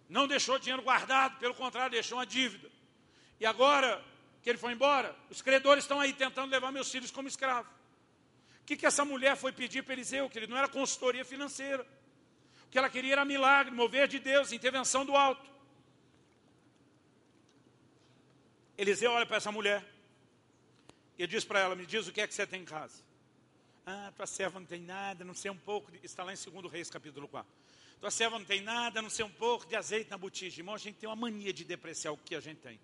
não deixou dinheiro guardado, pelo contrário, deixou uma dívida. E agora que ele foi embora, os credores estão aí tentando levar meus filhos como escravo. O que, que essa mulher foi pedir para Eliseu? Que ele não era consultoria financeira. O que ela queria era milagre, mover de Deus, intervenção do alto. Eliseu olha para essa mulher e diz para ela: Me diz o que é que você tem em casa. Ah, tua serva não tem nada, não sei um pouco. De... Está lá em 2 Reis, capítulo 4. Tua serva não tem nada, não sei um pouco de azeite na botija. Irmão, a gente tem uma mania de depreciar o que a gente tem.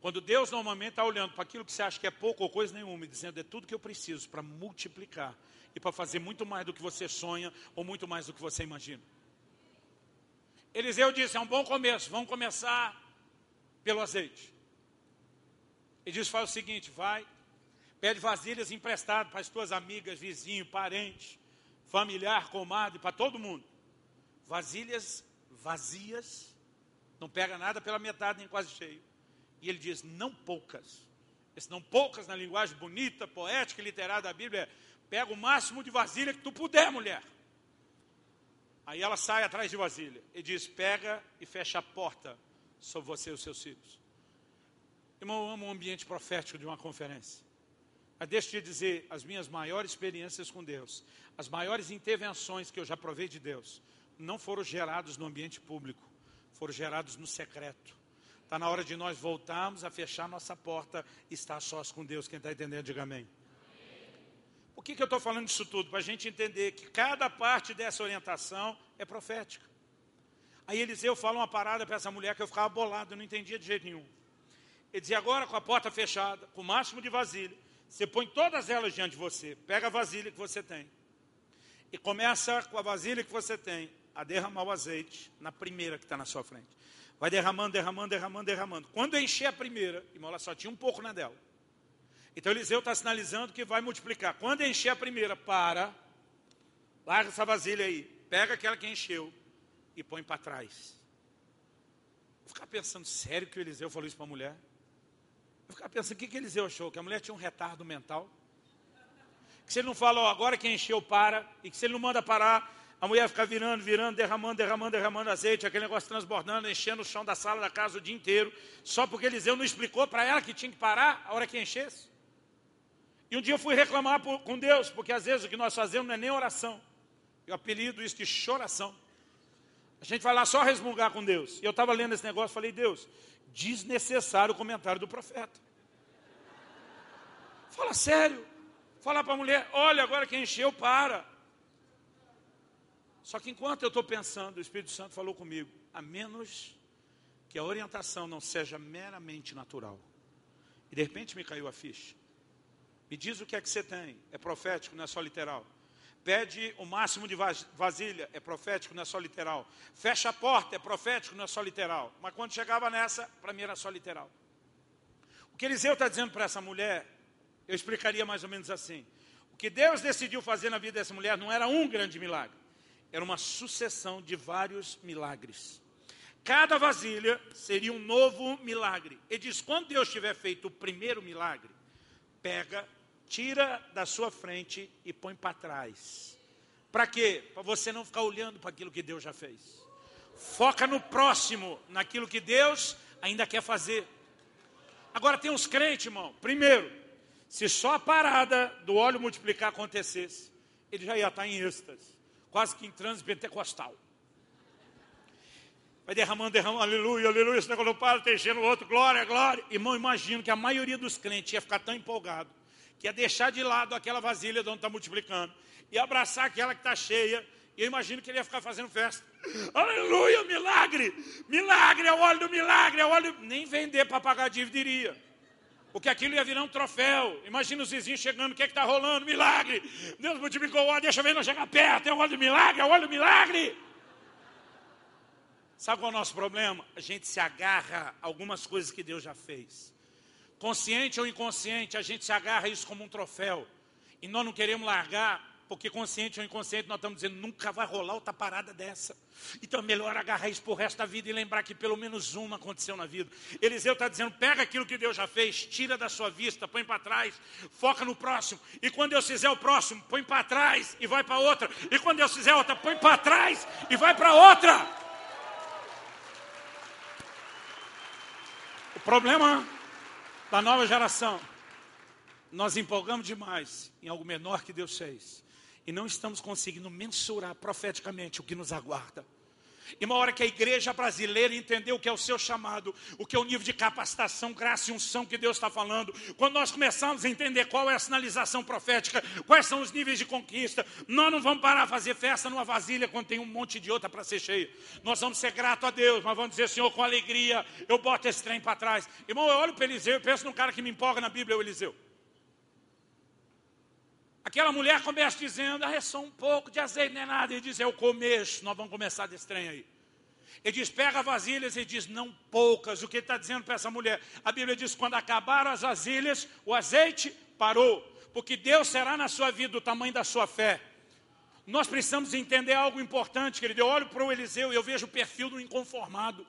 Quando Deus normalmente está olhando para aquilo que você acha que é pouco ou coisa nenhuma, e dizendo é tudo que eu preciso para multiplicar e para fazer muito mais do que você sonha ou muito mais do que você imagina. Eliseu disse: é um bom começo, vamos começar pelo azeite. Ele diz: faz o seguinte, vai, pede vasilhas emprestadas para as tuas amigas, vizinho, parente, familiar, comadre, para todo mundo. Vasilhas vazias, não pega nada pela metade nem quase cheio. E ele diz: não poucas. Esse não poucas na linguagem bonita, poética e literária da Bíblia é: pega o máximo de vasilha que tu puder, mulher. Aí ela sai atrás de vasilha e diz: pega e fecha a porta sobre você e os seus filhos. Irmão, eu amo o ambiente profético de uma conferência. Mas deixa eu te dizer, as minhas maiores experiências com Deus, as maiores intervenções que eu já provei de Deus, não foram gerados no ambiente público, foram gerados no secreto, Está na hora de nós voltarmos a fechar nossa porta e estar sós com Deus. Quem está entendendo, diga amém. Por que, que eu estou falando isso tudo? Para a gente entender que cada parte dessa orientação é profética. Aí Eliseu fala uma parada para essa mulher que eu ficava bolado, eu não entendia de jeito nenhum. Ele dizia, agora com a porta fechada, com o máximo de vasilha, você põe todas elas diante de você, pega a vasilha que você tem e começa com a vasilha que você tem a derramar o azeite na primeira que está na sua frente. Vai derramando, derramando, derramando, derramando. Quando encher a primeira, irmão, ela só tinha um pouco na dela. Então Eliseu está sinalizando que vai multiplicar. Quando encher a primeira, para, larga essa vasilha aí, pega aquela que encheu e põe para trás. Eu ficava pensando, sério que o Eliseu falou isso para a mulher? Eu ficava pensando, o que, que Eliseu achou? Que a mulher tinha um retardo mental? Que se ele não fala, ó, agora que encheu, para, e que se ele não manda parar, a mulher fica virando, virando, derramando, derramando, derramando azeite, aquele negócio transbordando, enchendo o chão da sala da casa o dia inteiro, só porque Eliseu não explicou para ela que tinha que parar a hora que enchesse. E um dia eu fui reclamar por, com Deus, porque às vezes o que nós fazemos não é nem oração. Eu apelido isso de choração. A gente vai lá só resmungar com Deus. E eu estava lendo esse negócio, falei, Deus, desnecessário o comentário do profeta. Fala sério. Fala para a mulher, olha, agora que encheu, para. Só que enquanto eu estou pensando, o Espírito Santo falou comigo, a menos que a orientação não seja meramente natural. E de repente me caiu a ficha. Me diz o que é que você tem. É profético, não é só literal. Pede o máximo de vasilha, é profético, não é só literal. Fecha a porta, é profético, não é só literal. Mas quando chegava nessa, para mim era só literal. O que Eliseu está dizendo para essa mulher, eu explicaria mais ou menos assim. O que Deus decidiu fazer na vida dessa mulher não era um grande milagre, era uma sucessão de vários milagres. Cada vasilha seria um novo milagre. Ele diz: quando Deus tiver feito o primeiro milagre, pega tira da sua frente e põe para trás. Para quê? Para você não ficar olhando para aquilo que Deus já fez. Foca no próximo, naquilo que Deus ainda quer fazer. Agora tem uns crentes, irmão. Primeiro, se só a parada do óleo multiplicar acontecesse, ele já ia estar em êxtase, quase que em transe pentecostal. Vai derramando, derramando, aleluia, aleluia, esse negócio não para, tem o outro, glória, glória. Irmão, imagino que a maioria dos crentes ia ficar tão empolgado que é deixar de lado aquela vasilha de onde está multiplicando e abraçar aquela que está cheia. E eu imagino que ele ia ficar fazendo festa. Aleluia, milagre! Milagre, é o óleo do milagre, é o óleo. Nem vender para pagar dívida iria. Porque aquilo ia virar um troféu. Imagina os vizinhos chegando, o que é está rolando? Milagre! Deus multiplicou o óleo, deixa eu não chegar perto, é o óleo do milagre, é o óleo do milagre! Sabe qual é o nosso problema? A gente se agarra a algumas coisas que Deus já fez. Consciente ou inconsciente, a gente se agarra isso como um troféu. E nós não queremos largar, porque consciente ou inconsciente, nós estamos dizendo, nunca vai rolar outra parada dessa. Então é melhor agarrar isso por resto da vida e lembrar que pelo menos uma aconteceu na vida. Eliseu está dizendo, pega aquilo que Deus já fez, tira da sua vista, põe para trás, foca no próximo. E quando Deus fizer o próximo, põe para trás e vai para outra. E quando Deus fizer outra, põe para trás e vai para outra. O problema da nova geração, nós empolgamos demais em algo menor que Deus fez. E não estamos conseguindo mensurar profeticamente o que nos aguarda. E uma hora que a igreja brasileira entendeu o que é o seu chamado, o que é o nível de capacitação, graça e unção que Deus está falando, quando nós começamos a entender qual é a sinalização profética, quais são os níveis de conquista, nós não vamos parar a fazer festa numa vasilha quando tem um monte de outra para ser cheio. Nós vamos ser grato a Deus, mas vamos dizer, Senhor, com alegria, eu boto esse trem para trás. Irmão, eu olho para Eliseu e penso num cara que me empolga na Bíblia, é o Eliseu. Aquela mulher começa dizendo, ah, é só um pouco de azeite, não é nada. Ele diz, o começo, nós vamos começar desse trem aí. Ele diz, pega vasilhas, ele diz, não poucas. O que ele está dizendo para essa mulher? A Bíblia diz, quando acabaram as vasilhas, o azeite parou. Porque Deus será na sua vida o tamanho da sua fé. Nós precisamos entender algo importante, querido. Eu olho para o Eliseu e eu vejo o perfil do inconformado.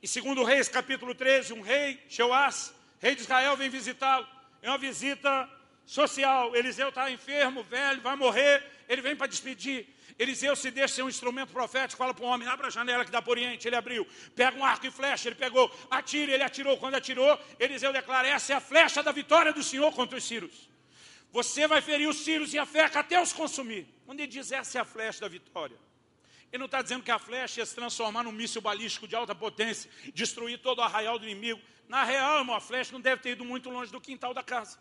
Em 2 Reis, capítulo 13, um rei, Jeoás, rei de Israel, vem visitá-lo. É uma visita social. Eliseu está enfermo, velho, vai morrer. Ele vem para despedir. Eliseu se deixa ser um instrumento profético, fala para o homem, abre a janela que dá para o Oriente, ele abriu, pega um arco e flecha, ele pegou, atira, ele atirou, quando atirou, Eliseu declara, essa é a flecha da vitória do Senhor contra os sírios. Você vai ferir os sírios e a feca até os consumir. Quando ele diz, essa é a flecha da vitória, Ele não está dizendo que a flecha ia se transformar num míssil balístico de alta potência, destruir todo o arraial do inimigo. Na real, irmão, a flecha não deve ter ido muito longe do quintal da casa.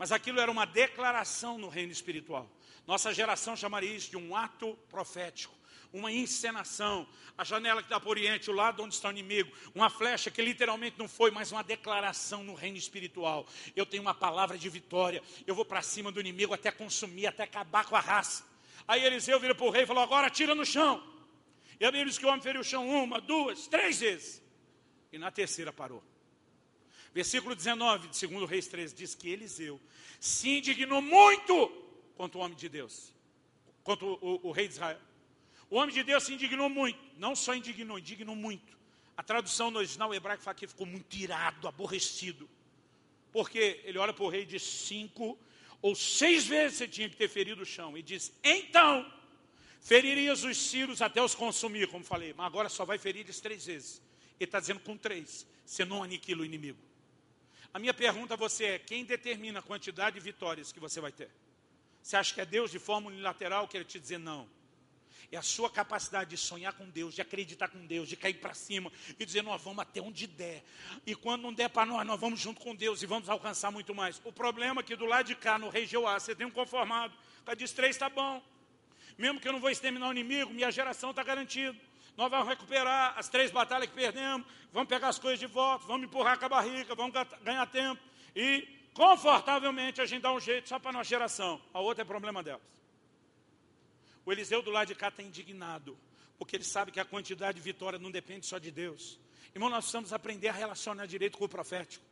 Mas aquilo era uma declaração no reino espiritual. Nossa geração chamaria isso de um ato profético, uma encenação. A janela que dá para o Oriente, o lado onde está o inimigo, uma flecha que literalmente não foi, mas uma declaração no reino espiritual. Eu tenho uma palavra de vitória, eu vou para cima do inimigo até consumir, até acabar com a raça. Aí Eliseu vira para o rei e falou: Agora tira no chão. E a Bíblia diz que o homem feriu o chão uma, duas, três vezes. E na terceira parou. Versículo 19 de 2 Reis 13 diz que Eliseu se indignou muito contra o homem de Deus, contra o, o, o rei de Israel. O homem de Deus se indignou muito, não só indignou, indignou muito. A tradução no original hebraico fala que ficou muito irado, aborrecido. Porque ele olha para o rei e diz: cinco ou seis vezes você tinha que ter ferido o chão. E diz: então, feririas os círios até os consumir, como falei, mas agora só vai ferir eles três vezes. Ele está dizendo com três, você não aniquila o inimigo. A minha pergunta a você é: quem determina a quantidade de vitórias que você vai ter? Você acha que é Deus de forma unilateral que ele te dizer não? É a sua capacidade de sonhar com Deus, de acreditar com Deus, de cair para cima e dizer, nós vamos até onde der. E quando não der para nós, nós vamos junto com Deus e vamos alcançar muito mais. O problema é que do lado de cá, no rei Jeoá, você tem um conformado. Cara diz, três está bom. Mesmo que eu não vou exterminar o inimigo, minha geração está garantida. Nós vamos recuperar as três batalhas que perdemos, vamos pegar as coisas de volta, vamos empurrar com a barriga, vamos ganhar tempo. E confortavelmente a gente dá um jeito só para a nossa geração. A outra é problema delas. O Eliseu do lado de cá está indignado, porque ele sabe que a quantidade de vitória não depende só de Deus. Irmão, nós precisamos aprender a relacionar direito com o profético.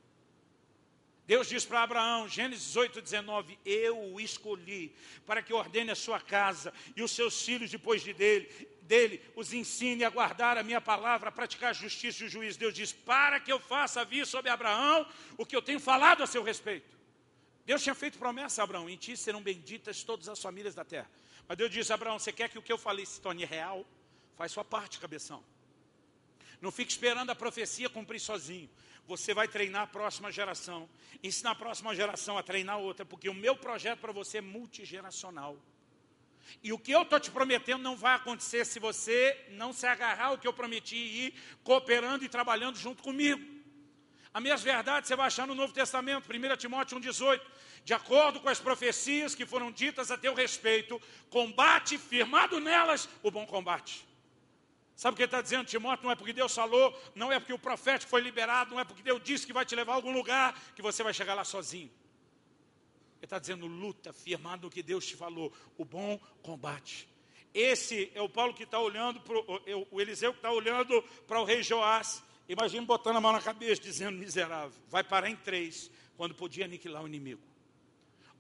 Deus diz para Abraão, Gênesis 8, 19: Eu o escolhi para que ordene a sua casa e os seus filhos depois de dele, dele os ensine a guardar a minha palavra, a praticar a justiça e o juízo. Deus diz: Para que eu faça vir sobre Abraão o que eu tenho falado a seu respeito. Deus tinha feito promessa a Abraão: Em ti serão benditas todas as famílias da terra. Mas Deus disse, Abraão, você quer que o que eu falei se torne real? Faz sua parte, cabeção. Não fique esperando a profecia cumprir sozinho. Você vai treinar a próxima geração. Ensinar a próxima geração a treinar outra, porque o meu projeto para você é multigeracional. E o que eu estou te prometendo não vai acontecer se você não se agarrar ao que eu prometi e ir cooperando e trabalhando junto comigo. As minhas verdades você vai achar no Novo Testamento, 1 Timóteo 1,18 de acordo com as profecias que foram ditas a teu respeito, combate firmado nelas o bom combate. Sabe o que ele está dizendo, Timóteo? Não é porque Deus falou, não é porque o profético foi liberado, não é porque Deus disse que vai te levar a algum lugar, que você vai chegar lá sozinho. Ele está dizendo, luta, firmado no que Deus te falou, o bom combate. Esse é o Paulo que está olhando, pro, o Eliseu que está olhando para o rei Joás. Imagina botando a mão na cabeça, dizendo, miserável, vai parar em três, quando podia aniquilar o inimigo.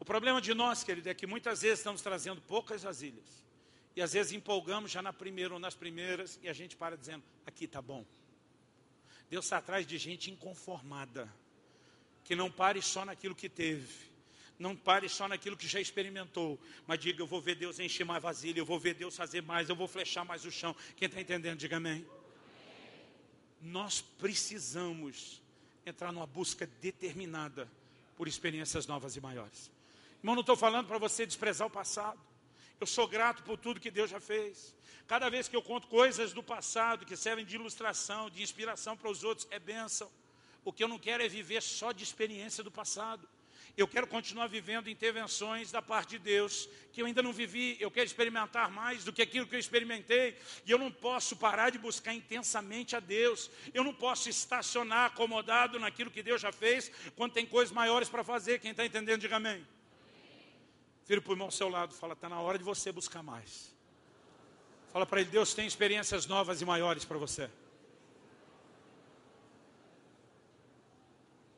O problema de nós, querido, é que muitas vezes estamos trazendo poucas vasilhas. E às vezes empolgamos já na primeira ou nas primeiras e a gente para dizendo, aqui está bom. Deus está atrás de gente inconformada, que não pare só naquilo que teve, não pare só naquilo que já experimentou, mas diga, eu vou ver Deus encher mais vasilha, eu vou ver Deus fazer mais, eu vou flechar mais o chão. Quem está entendendo, diga amém. Nós precisamos entrar numa busca determinada por experiências novas e maiores. Irmão, não estou falando para você desprezar o passado. Eu sou grato por tudo que Deus já fez. Cada vez que eu conto coisas do passado que servem de ilustração, de inspiração para os outros, é bênção. O que eu não quero é viver só de experiência do passado. Eu quero continuar vivendo intervenções da parte de Deus que eu ainda não vivi. Eu quero experimentar mais do que aquilo que eu experimentei. E eu não posso parar de buscar intensamente a Deus. Eu não posso estacionar acomodado naquilo que Deus já fez, quando tem coisas maiores para fazer. Quem está entendendo, diga amém. Vira para o irmão ao seu lado, fala, está na hora de você buscar mais. Fala para ele, Deus tem experiências novas e maiores para você.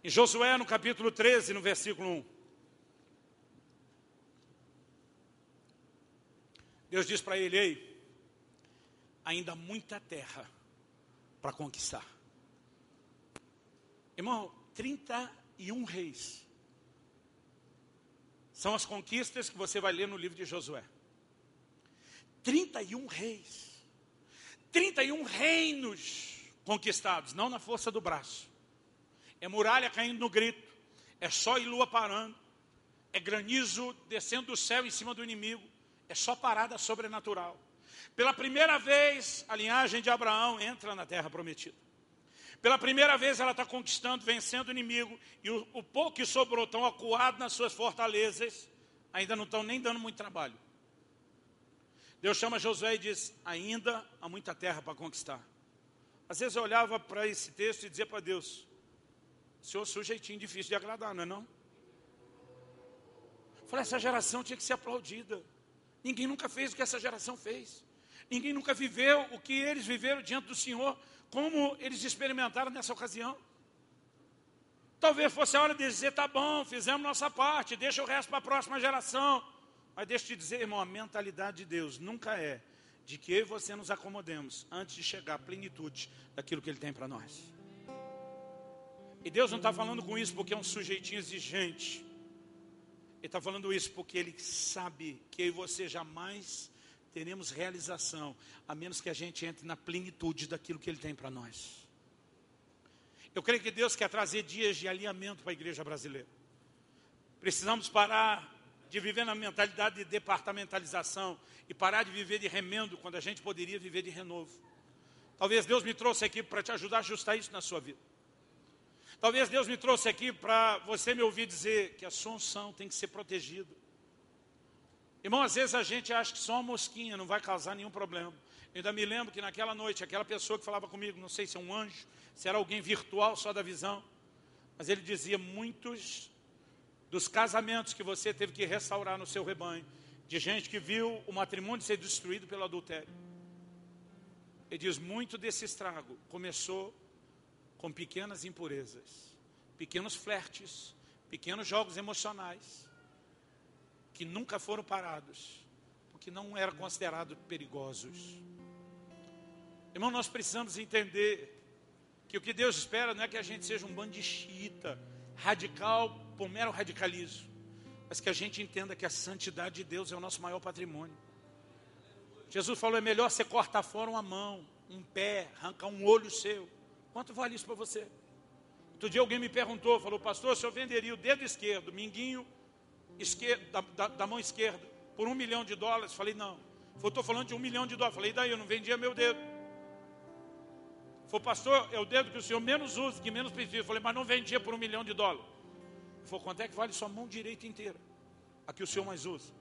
Em Josué, no capítulo 13, no versículo 1. Deus diz para ele, ei, ainda muita terra para conquistar. Irmão, 31 reis são as conquistas que você vai ler no livro de Josué. 31 reis. 31 reinos conquistados, não na força do braço. É muralha caindo no grito, é sol e lua parando, é granizo descendo do céu em cima do inimigo, é só parada sobrenatural. Pela primeira vez, a linhagem de Abraão entra na terra prometida. Pela primeira vez, ela está conquistando, vencendo o inimigo, e o, o pouco que sobrou estão acuados nas suas fortalezas, ainda não estão nem dando muito trabalho. Deus chama Josué e diz: ainda há muita terra para conquistar. Às vezes eu olhava para esse texto e dizia para Deus: Senhor, sujeitinho difícil de agradar, não é não? Falei, essa geração tinha que ser aplaudida. Ninguém nunca fez o que essa geração fez. Ninguém nunca viveu o que eles viveram diante do Senhor, como eles experimentaram nessa ocasião. Talvez fosse a hora de dizer, tá bom, fizemos nossa parte, deixa o resto para a próxima geração. Mas deixa eu te dizer, irmão, a mentalidade de Deus nunca é de que eu e você nos acomodemos antes de chegar à plenitude daquilo que Ele tem para nós. E Deus não está falando com isso porque é um sujeitinho exigente. Ele está falando isso porque Ele sabe que eu e você jamais teremos realização, a menos que a gente entre na plenitude daquilo que Ele tem para nós. Eu creio que Deus quer trazer dias de alinhamento para a igreja brasileira. Precisamos parar de viver na mentalidade de departamentalização e parar de viver de remendo quando a gente poderia viver de renovo. Talvez Deus me trouxe aqui para te ajudar a ajustar isso na sua vida. Talvez Deus me trouxe aqui para você me ouvir dizer que a sua unção tem que ser protegida. Irmão, às vezes a gente acha que só uma mosquinha não vai causar nenhum problema. Eu ainda me lembro que naquela noite, aquela pessoa que falava comigo, não sei se é um anjo, se era alguém virtual só da visão, mas ele dizia: muitos dos casamentos que você teve que restaurar no seu rebanho, de gente que viu o matrimônio ser destruído pelo adultério. Ele diz: muito desse estrago começou com pequenas impurezas, pequenos flertes, pequenos jogos emocionais, que nunca foram parados, porque não eram considerados perigosos. Irmão, nós precisamos entender que o que Deus espera não é que a gente seja um bando de xiita, radical por mero radicalismo, mas que a gente entenda que a santidade de Deus é o nosso maior patrimônio. Jesus falou: é melhor você cortar fora uma mão, um pé, arrancar um olho seu. Quanto vale isso para você? Outro dia alguém me perguntou, falou, pastor, se eu venderia o dedo esquerdo, minguinho esquerdo, da, da, da mão esquerda, por um milhão de dólares? Falei, não. Estou falando de um milhão de dólares. Falei, daí eu não vendia meu dedo. Falei, pastor, é o dedo que o senhor menos usa, que menos precisa. Falei, mas não vendia por um milhão de dólares. Falei, quanto é que vale sua mão direita inteira? A que o senhor mais usa.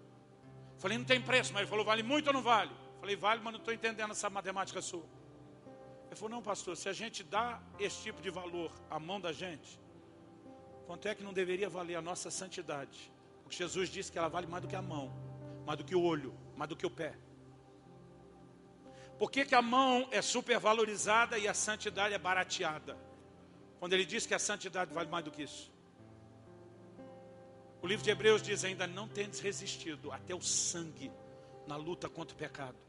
Falei, não tem preço, mas ele falou, vale muito ou não vale? Falei, vale, mas não estou entendendo essa matemática sua. Ele falou, não, pastor, se a gente dá esse tipo de valor à mão da gente, quanto é que não deveria valer a nossa santidade? Porque Jesus disse que ela vale mais do que a mão, mais do que o olho, mais do que o pé. Por que, que a mão é supervalorizada e a santidade é barateada? Quando ele diz que a santidade vale mais do que isso. O livro de Hebreus diz ainda: não tendes resistido até o sangue na luta contra o pecado.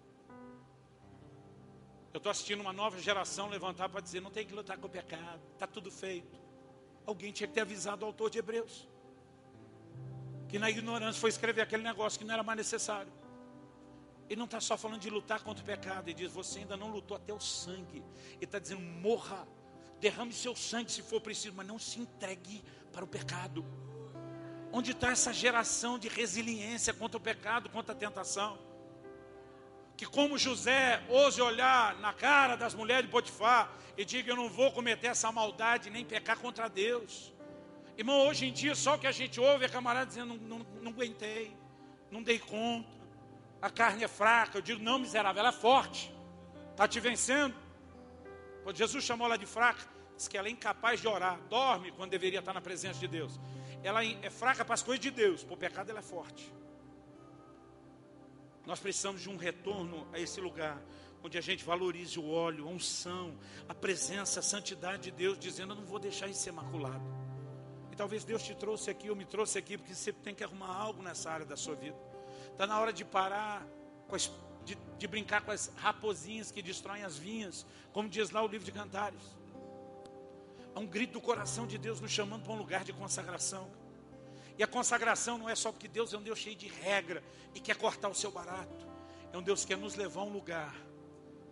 Eu estou assistindo uma nova geração levantar para dizer: não tem que lutar com o pecado, está tudo feito. Alguém tinha que ter avisado o autor de Hebreus, que na ignorância foi escrever aquele negócio que não era mais necessário. Ele não está só falando de lutar contra o pecado, ele diz: você ainda não lutou até o sangue. Ele está dizendo: morra, derrame seu sangue se for preciso, mas não se entregue para o pecado. Onde está essa geração de resiliência contra o pecado, contra a tentação? Que como José ouse olhar na cara das mulheres de Potifar e diga: Eu não vou cometer essa maldade nem pecar contra Deus. Irmão, hoje em dia só o que a gente ouve é camarada dizendo: Não, não, não aguentei, não dei conta a carne é fraca. Eu digo, não, miserável, ela é forte. Está te vencendo. Quando Jesus chamou ela de fraca, diz que ela é incapaz de orar, dorme quando deveria estar na presença de Deus. Ela é fraca para as coisas de Deus, o pecado ela é forte. Nós precisamos de um retorno a esse lugar, onde a gente valorize o óleo, a unção, a presença, a santidade de Deus, dizendo: Eu não vou deixar isso ser maculado. E talvez Deus te trouxe aqui, ou me trouxe aqui, porque você tem que arrumar algo nessa área da sua vida. Está na hora de parar as, de, de, brincar com as raposinhas que destroem as vinhas, como diz lá o livro de Cantares. Há um grito do coração de Deus nos chamando para um lugar de consagração. E a consagração não é só porque Deus é um Deus cheio de regra e quer cortar o seu barato. É um Deus que quer nos levar a um lugar,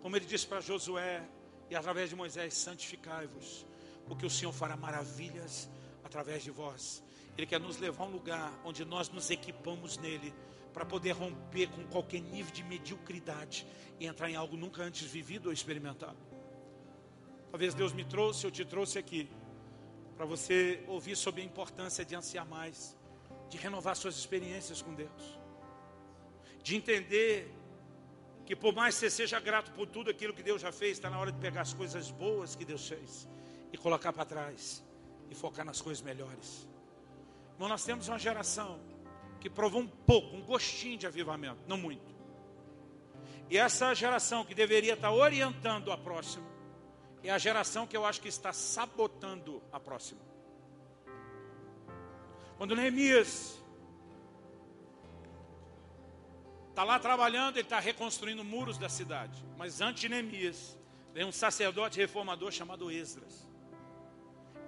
como ele disse para Josué e através de Moisés: santificai-vos, porque o Senhor fará maravilhas através de vós. Ele quer nos levar a um lugar onde nós nos equipamos nele para poder romper com qualquer nível de mediocridade e entrar em algo nunca antes vivido ou experimentado. Talvez Deus me trouxe, eu te trouxe aqui para você ouvir sobre a importância de ansiar mais, de renovar suas experiências com Deus, de entender que por mais que você seja grato por tudo aquilo que Deus já fez, está na hora de pegar as coisas boas que Deus fez e colocar para trás e focar nas coisas melhores. Irmão, nós temos uma geração que provou um pouco, um gostinho de avivamento, não muito. E essa geração que deveria estar orientando a próxima, é a geração que eu acho que está sabotando a próxima. Quando Neemias está lá trabalhando, ele está reconstruindo muros da cidade. Mas antes de Neemias, vem um sacerdote reformador chamado Esdras.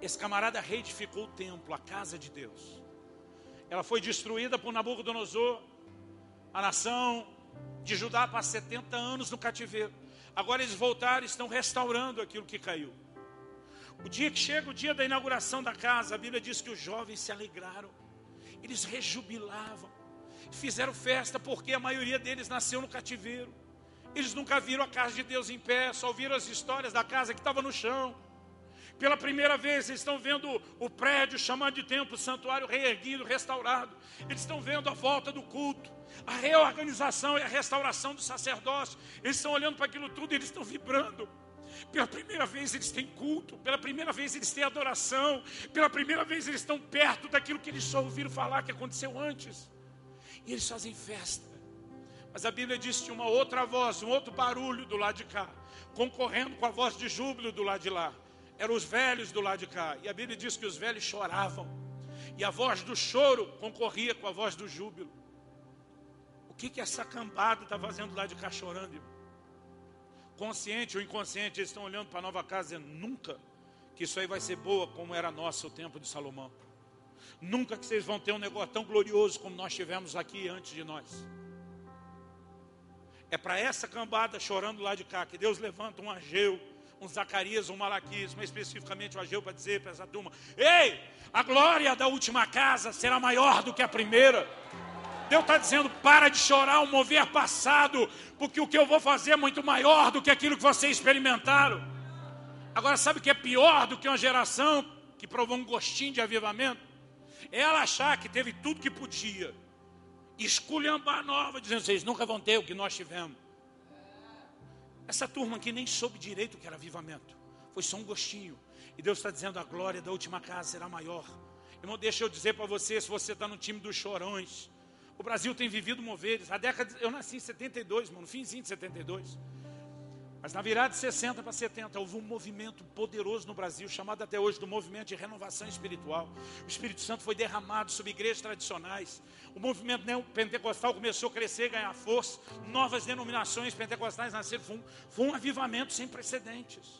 Esse camarada reedificou o templo, a casa de Deus. Ela foi destruída por Nabucodonosor, a nação de Judá para 70 anos no cativeiro. Agora eles voltaram estão restaurando aquilo que caiu. O dia que chega o dia da inauguração da casa, a Bíblia diz que os jovens se alegraram, eles rejubilavam fizeram festa porque a maioria deles nasceu no cativeiro. Eles nunca viram a casa de Deus em pé, só ouviram as histórias da casa que estava no chão. Pela primeira vez, eles estão vendo o prédio chamado de templo, santuário reerguido, restaurado. Eles estão vendo a volta do culto, a reorganização e a restauração do sacerdócio. Eles estão olhando para aquilo tudo e eles estão vibrando. Pela primeira vez eles têm culto, pela primeira vez eles têm adoração, pela primeira vez eles estão perto daquilo que eles só ouviram falar que aconteceu antes e eles fazem festa. Mas a Bíblia diz que uma outra voz, um outro barulho do lado de cá, concorrendo com a voz de júbilo do lado de lá. Eram os velhos do lado de cá. E a Bíblia diz que os velhos choravam. E a voz do choro concorria com a voz do júbilo. Que, que essa cambada está fazendo lá de cá chorando? Irmão? Consciente ou inconsciente, eles estão olhando para a nova casa dizendo, nunca que isso aí vai ser boa como era nosso o tempo de Salomão. Nunca que vocês vão ter um negócio tão glorioso como nós tivemos aqui antes de nós. É para essa cambada chorando lá de cá que Deus levanta um Ageu, um Zacarias, um Malaquias, mas especificamente o Ageu para dizer para essa turma: Ei, a glória da última casa será maior do que a primeira. Deus está dizendo: para de chorar o mover passado, porque o que eu vou fazer é muito maior do que aquilo que vocês experimentaram. Agora, sabe o que é pior do que uma geração que provou um gostinho de avivamento? Ela achar que teve tudo que podia. Esculhambar nova, dizendo, vocês nunca vão ter o que nós tivemos. Essa turma aqui nem soube direito o que era avivamento. Foi só um gostinho. E Deus está dizendo, a glória da última casa será maior. Irmão, deixa eu dizer para você, se você está no time dos chorões. O Brasil tem vivido moveres. A década, eu nasci em 72, mano, no finzinho de 72. Mas na virada de 60 para 70 houve um movimento poderoso no Brasil, chamado até hoje do movimento de renovação espiritual. O Espírito Santo foi derramado sobre igrejas tradicionais. O movimento pentecostal começou a crescer, ganhar força. Novas denominações pentecostais nasceram. Foi um, foi um avivamento sem precedentes.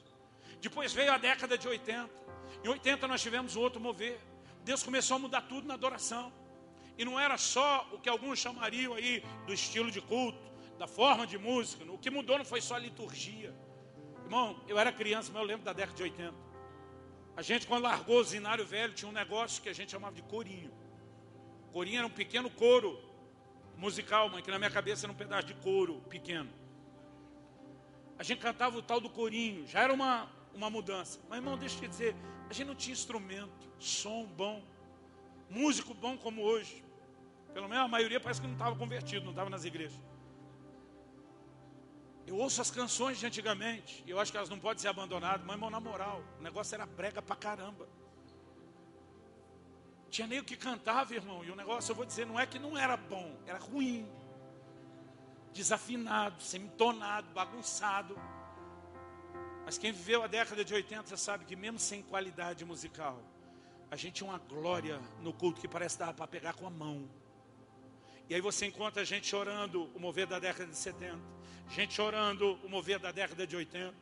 Depois veio a década de 80. Em 80 nós tivemos um outro mover. Deus começou a mudar tudo na adoração. E não era só o que alguns chamariam aí do estilo de culto da forma de música. O que mudou não foi só a liturgia. Irmão, eu era criança, mas eu lembro da década de 80. A gente, quando largou o zinário velho, tinha um negócio que a gente chamava de corinho. Corinho era um pequeno coro musical, mas que na minha cabeça era um pedaço de couro pequeno. A gente cantava o tal do corinho, já era uma, uma mudança. Mas, irmão, deixa eu te dizer, a gente não tinha instrumento, som bom, músico bom como hoje. Pelo menos a maioria parece que não estava convertido, não estava nas igrejas. Eu ouço as canções de antigamente, e eu acho que elas não podem ser abandonadas, mas, irmão, na moral, o negócio era brega pra caramba. Tinha nem o que cantava, irmão, e o negócio, eu vou dizer, não é que não era bom, era ruim. Desafinado, semitonado, bagunçado. Mas quem viveu a década de 80 sabe que mesmo sem qualidade musical, a gente tinha uma glória no culto que parece dar para pegar com a mão. E aí você encontra gente chorando o mover da década de 70, gente chorando o mover da década de 80.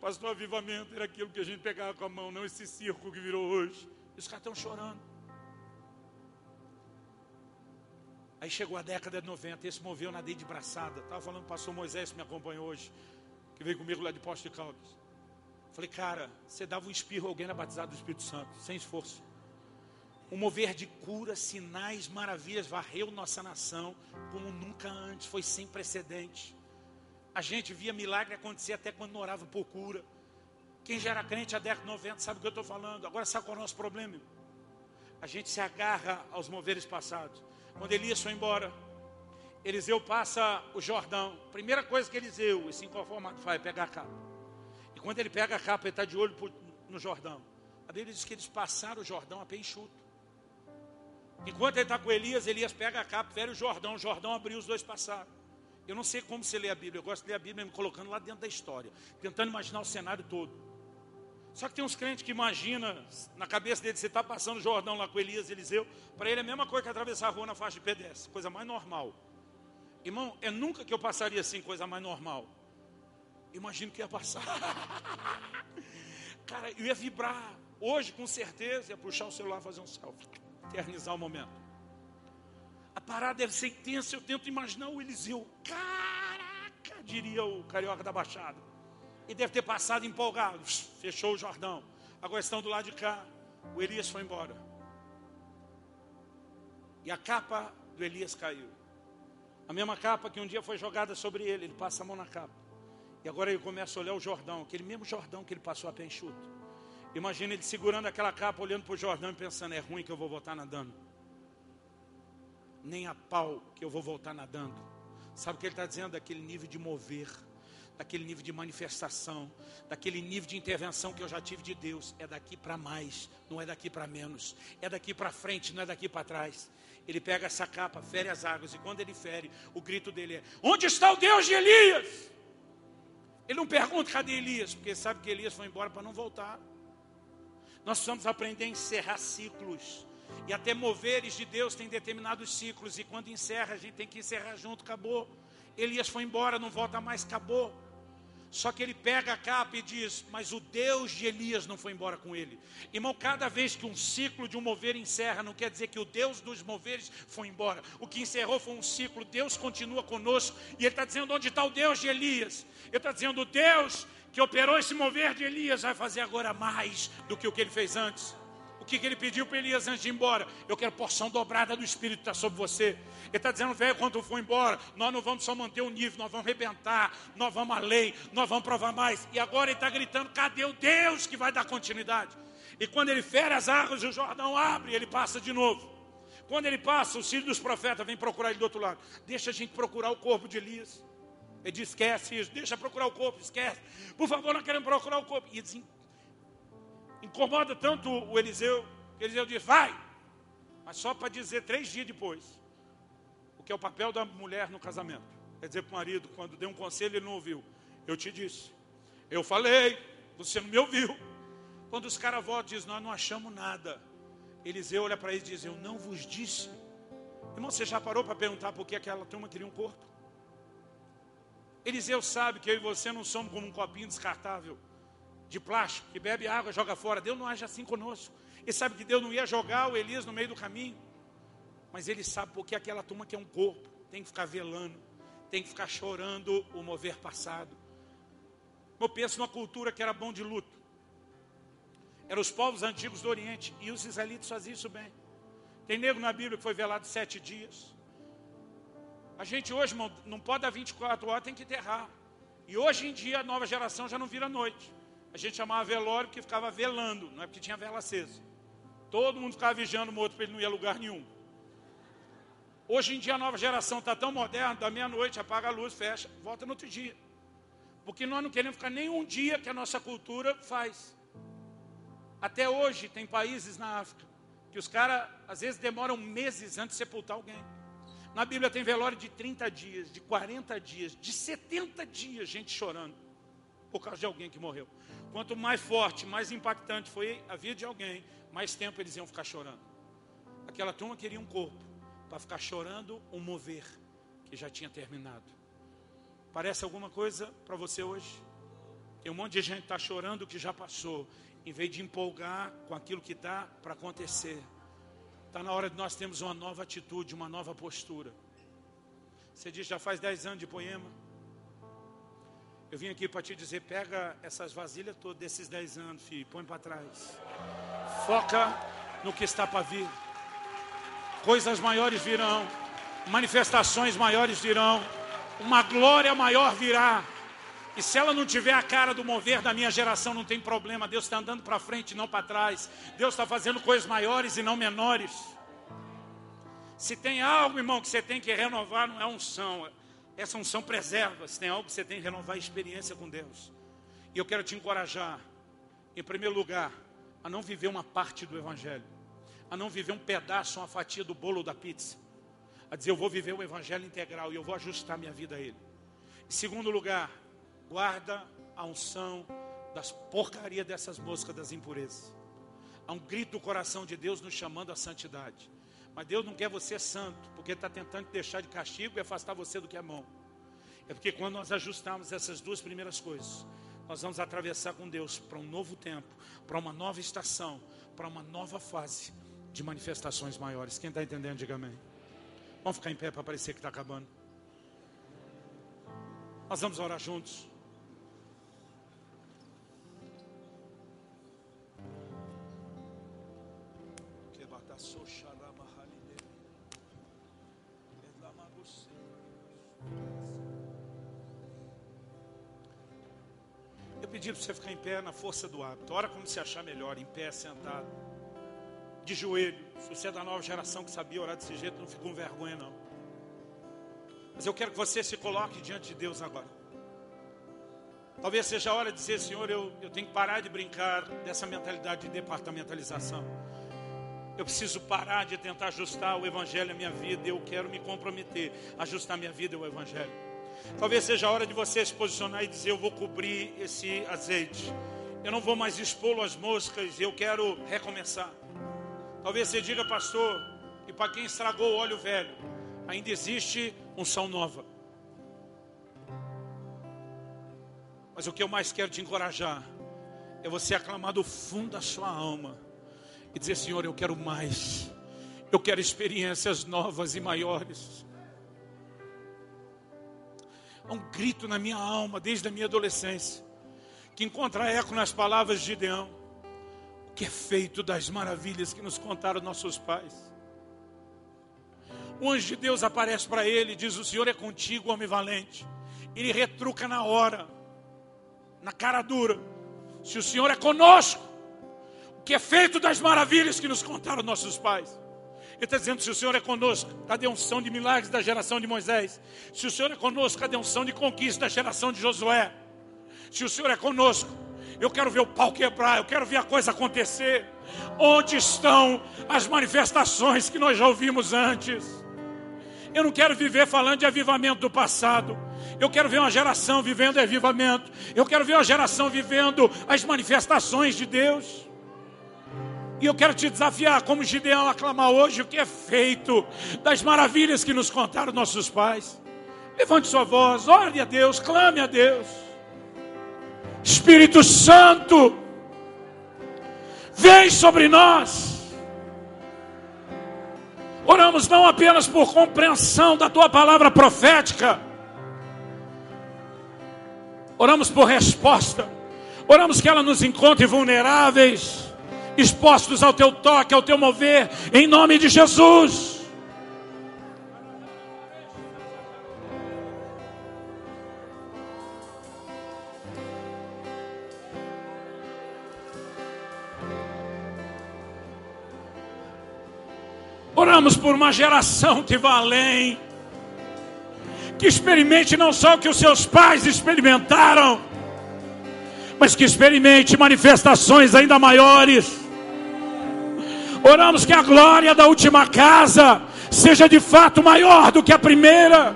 Pastor, avivamento era aquilo que a gente pegava com a mão, não esse circo que virou hoje. E os caras estão chorando. Aí chegou a década de 90, esse moveu na de braçada. Estava falando pastor Moisés, que me acompanhou hoje, que veio comigo lá de Posto de Caldas. Falei, cara, você dava um espirro a alguém na batizada do Espírito Santo, sem esforço. Um mover de cura, sinais, maravilhas, varreu nossa nação como nunca antes, foi sem precedente. A gente via milagre acontecer até quando orava por cura. Quem já era crente há década 90 sabe o que eu estou falando. Agora sabe qual é o nosso problema? A gente se agarra aos moveres passados. Quando Elias foi embora, Eliseu passa o Jordão. Primeira coisa que Eliseu, esse inconformado, faz é pegar a capa. E quando ele pega a capa, ele está de olho no Jordão. A Bíblia diz que eles passaram o Jordão a pé enxuto. Enquanto ele está com Elias, Elias pega a capa, fere o Jordão, o Jordão abriu, os dois passaram. Eu não sei como você lê a Bíblia, eu gosto de ler a Bíblia me colocando lá dentro da história, tentando imaginar o cenário todo. Só que tem uns crentes que imaginam, na cabeça dele, você está passando o Jordão lá com Elias Eliseu, para ele é a mesma coisa que atravessar a rua na faixa de pedestre, coisa mais normal. Irmão, é nunca que eu passaria assim, coisa mais normal. Imagino que ia passar. Cara, eu ia vibrar. Hoje, com certeza, ia puxar o celular fazer um selfie. Eternizar o momento. A parada deve ser intensa. Eu tento imaginar o Eliseu. Caraca, diria o carioca da Baixada. E deve ter passado empolgado. Fechou o Jordão. Agora estão do lado de cá. O Elias foi embora. E a capa do Elias caiu. A mesma capa que um dia foi jogada sobre ele. Ele passa a mão na capa. E agora ele começa a olhar o Jordão, aquele mesmo Jordão que ele passou a pé enxuto. Imagina ele segurando aquela capa, olhando para o Jordão e pensando: é ruim que eu vou voltar nadando. Nem a pau que eu vou voltar nadando. Sabe o que ele está dizendo? Daquele nível de mover, daquele nível de manifestação, daquele nível de intervenção que eu já tive de Deus. É daqui para mais, não é daqui para menos. É daqui para frente, não é daqui para trás. Ele pega essa capa, fere as águas, e quando ele fere, o grito dele é: Onde está o Deus de Elias? Ele não pergunta cadê Elias, porque sabe que Elias foi embora para não voltar. Nós precisamos aprender a encerrar ciclos. E até moveres de Deus tem determinados ciclos. E quando encerra, a gente tem que encerrar junto, acabou. Elias foi embora, não volta mais, acabou. Só que ele pega a capa e diz: Mas o Deus de Elias não foi embora com ele. Irmão, cada vez que um ciclo de um mover encerra, não quer dizer que o Deus dos moveres foi embora. O que encerrou foi um ciclo, Deus continua conosco. E ele está dizendo: Onde está o Deus de Elias? Ele está dizendo: O Deus que operou esse mover de Elias vai fazer agora mais do que o que ele fez antes que, que ele pediu para Elias antes de ir embora? Eu quero porção dobrada do Espírito estar tá sobre você. Ele está dizendo, velho, quando for embora, nós não vamos só manter o nível, nós vamos arrebentar, nós vamos além, nós vamos provar mais. E agora ele está gritando, cadê o Deus que vai dar continuidade? E quando ele fere as águas, o Jordão abre ele passa de novo. Quando ele passa, os filhos dos profetas vêm procurar ele do outro lado. Deixa a gente procurar o corpo de Elias. Ele diz, esquece isso, deixa procurar o corpo, esquece. Por favor, não queremos procurar o corpo. E eles Incomoda tanto o Eliseu, que Eliseu diz, vai, mas só para dizer três dias depois, o que é o papel da mulher no casamento. Quer dizer para o marido, quando deu um conselho, ele não ouviu. Eu te disse, eu falei, você não me ouviu. Quando os caras voltam, diz, nós não achamos nada. Eliseu olha para eles e diz, eu não vos disse. Irmão, você já parou para perguntar por que aquela turma queria um corpo? Eliseu sabe que eu e você não somos como um copinho descartável de plástico, que bebe água, joga fora. Deus não age assim conosco. Ele sabe que Deus não ia jogar o Elias no meio do caminho. Mas ele sabe porque aquela turma que é um corpo, tem que ficar velando, tem que ficar chorando o mover passado. Eu penso numa cultura que era bom de luto. Eram os povos antigos do Oriente, e os israelitas faziam isso bem. Tem nego na Bíblia que foi velado sete dias. A gente hoje não pode dar 24 horas, tem que enterrar. E hoje em dia a nova geração já não vira noite. A gente chamava velório porque ficava velando, não é porque tinha vela acesa. Todo mundo ficava vigiando o morto para ele não ir a lugar nenhum. Hoje em dia a nova geração está tão moderna, da meia-noite, apaga a luz, fecha, volta no outro dia. Porque nós não queremos ficar nem um dia que a nossa cultura faz. Até hoje tem países na África que os caras às vezes demoram meses antes de sepultar alguém. Na Bíblia tem velório de 30 dias, de 40 dias, de 70 dias, gente chorando por causa de alguém que morreu. Quanto mais forte, mais impactante foi a vida de alguém, mais tempo eles iam ficar chorando. Aquela turma queria um corpo para ficar chorando um mover que já tinha terminado. Parece alguma coisa para você hoje? Tem um monte de gente que está chorando o que já passou, em vez de empolgar com aquilo que está para acontecer. Está na hora de nós termos uma nova atitude, uma nova postura. Você diz, já faz 10 anos de poema. Eu vim aqui para te dizer, pega essas vasilhas todas desses 10 anos, filho, põe para trás. Foca no que está para vir. Coisas maiores virão, manifestações maiores virão, uma glória maior virá. E se ela não tiver a cara do mover da minha geração, não tem problema. Deus está andando para frente, não para trás. Deus está fazendo coisas maiores e não menores. Se tem algo, irmão, que você tem que renovar, não é unção. Essa unção preserva. Se tem algo que você tem que renovar, é experiência com Deus. E eu quero te encorajar, em primeiro lugar, a não viver uma parte do Evangelho, a não viver um pedaço, uma fatia do bolo da pizza, a dizer, eu vou viver o Evangelho integral e eu vou ajustar minha vida a ele. Em segundo lugar, Guarda a unção das porcarias dessas moscas das impurezas. Há um grito do coração de Deus nos chamando à santidade. Mas Deus não quer você santo, porque está tentando te deixar de castigo e afastar você do que é bom. É porque quando nós ajustarmos essas duas primeiras coisas, nós vamos atravessar com Deus para um novo tempo, para uma nova estação, para uma nova fase de manifestações maiores. Quem está entendendo, diga amém. Vamos ficar em pé para parecer que está acabando. Nós vamos orar juntos. Eu pedi para você ficar em pé na força do hábito. Ora como se achar melhor, em pé, sentado, de joelho. Se você é da nova geração que sabia orar desse jeito, não fica com vergonha não. Mas eu quero que você se coloque diante de Deus agora. Talvez seja a hora de dizer, Senhor, eu, eu tenho que parar de brincar dessa mentalidade de departamentalização. Eu preciso parar de tentar ajustar o Evangelho à minha vida. Eu quero me comprometer a ajustar minha vida ao Evangelho. Talvez seja a hora de você se posicionar e dizer: Eu vou cobrir esse azeite. Eu não vou mais expô-lo às moscas. Eu quero recomeçar. Talvez você diga, pastor, e para quem estragou o óleo velho, ainda existe unção nova. Mas o que eu mais quero te encorajar é você aclamar do fundo da sua alma e dizer: Senhor, eu quero mais, eu quero experiências novas e maiores. Há um grito na minha alma desde a minha adolescência, que encontra eco nas palavras de Gideão: o que é feito das maravilhas que nos contaram nossos pais. O anjo de Deus aparece para ele e diz: O Senhor é contigo, homem valente. Ele retruca na hora, na cara dura: Se o Senhor é conosco, que é feito das maravilhas que nos contaram nossos pais. Ele está dizendo: se o Senhor é conosco, cadê a unção de milagres da geração de Moisés? Se o Senhor é conosco, cadê a unção de conquista da geração de Josué? Se o Senhor é conosco, eu quero ver o pau quebrar, eu quero ver a coisa acontecer. Onde estão as manifestações que nós já ouvimos antes? Eu não quero viver falando de avivamento do passado. Eu quero ver uma geração vivendo avivamento. Eu quero ver uma geração vivendo as manifestações de Deus. E eu quero te desafiar, como Gideão aclamar hoje o que é feito das maravilhas que nos contaram nossos pais. Levante sua voz, ore a Deus, clame a Deus. Espírito Santo, vem sobre nós. Oramos não apenas por compreensão da tua palavra profética, oramos por resposta, oramos que ela nos encontre vulneráveis expostos ao teu toque, ao teu mover, em nome de Jesus. Oramos por uma geração que vá além, que experimente não só o que os seus pais experimentaram, mas que experimente manifestações ainda maiores. Oramos que a glória da última casa seja de fato maior do que a primeira.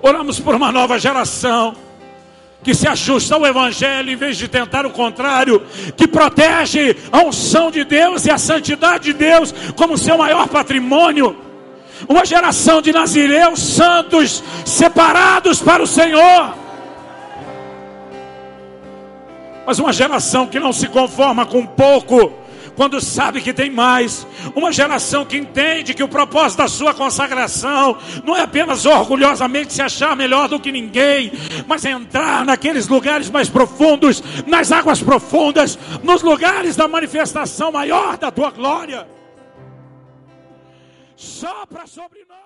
Oramos por uma nova geração que se ajusta ao Evangelho em vez de tentar o contrário, que protege a unção de Deus e a santidade de Deus como seu maior patrimônio. Uma geração de nazireus santos separados para o Senhor mas uma geração que não se conforma com pouco, quando sabe que tem mais. Uma geração que entende que o propósito da sua consagração não é apenas orgulhosamente se achar melhor do que ninguém, mas é entrar naqueles lugares mais profundos, nas águas profundas, nos lugares da manifestação maior da tua glória. Sopra sobre nós.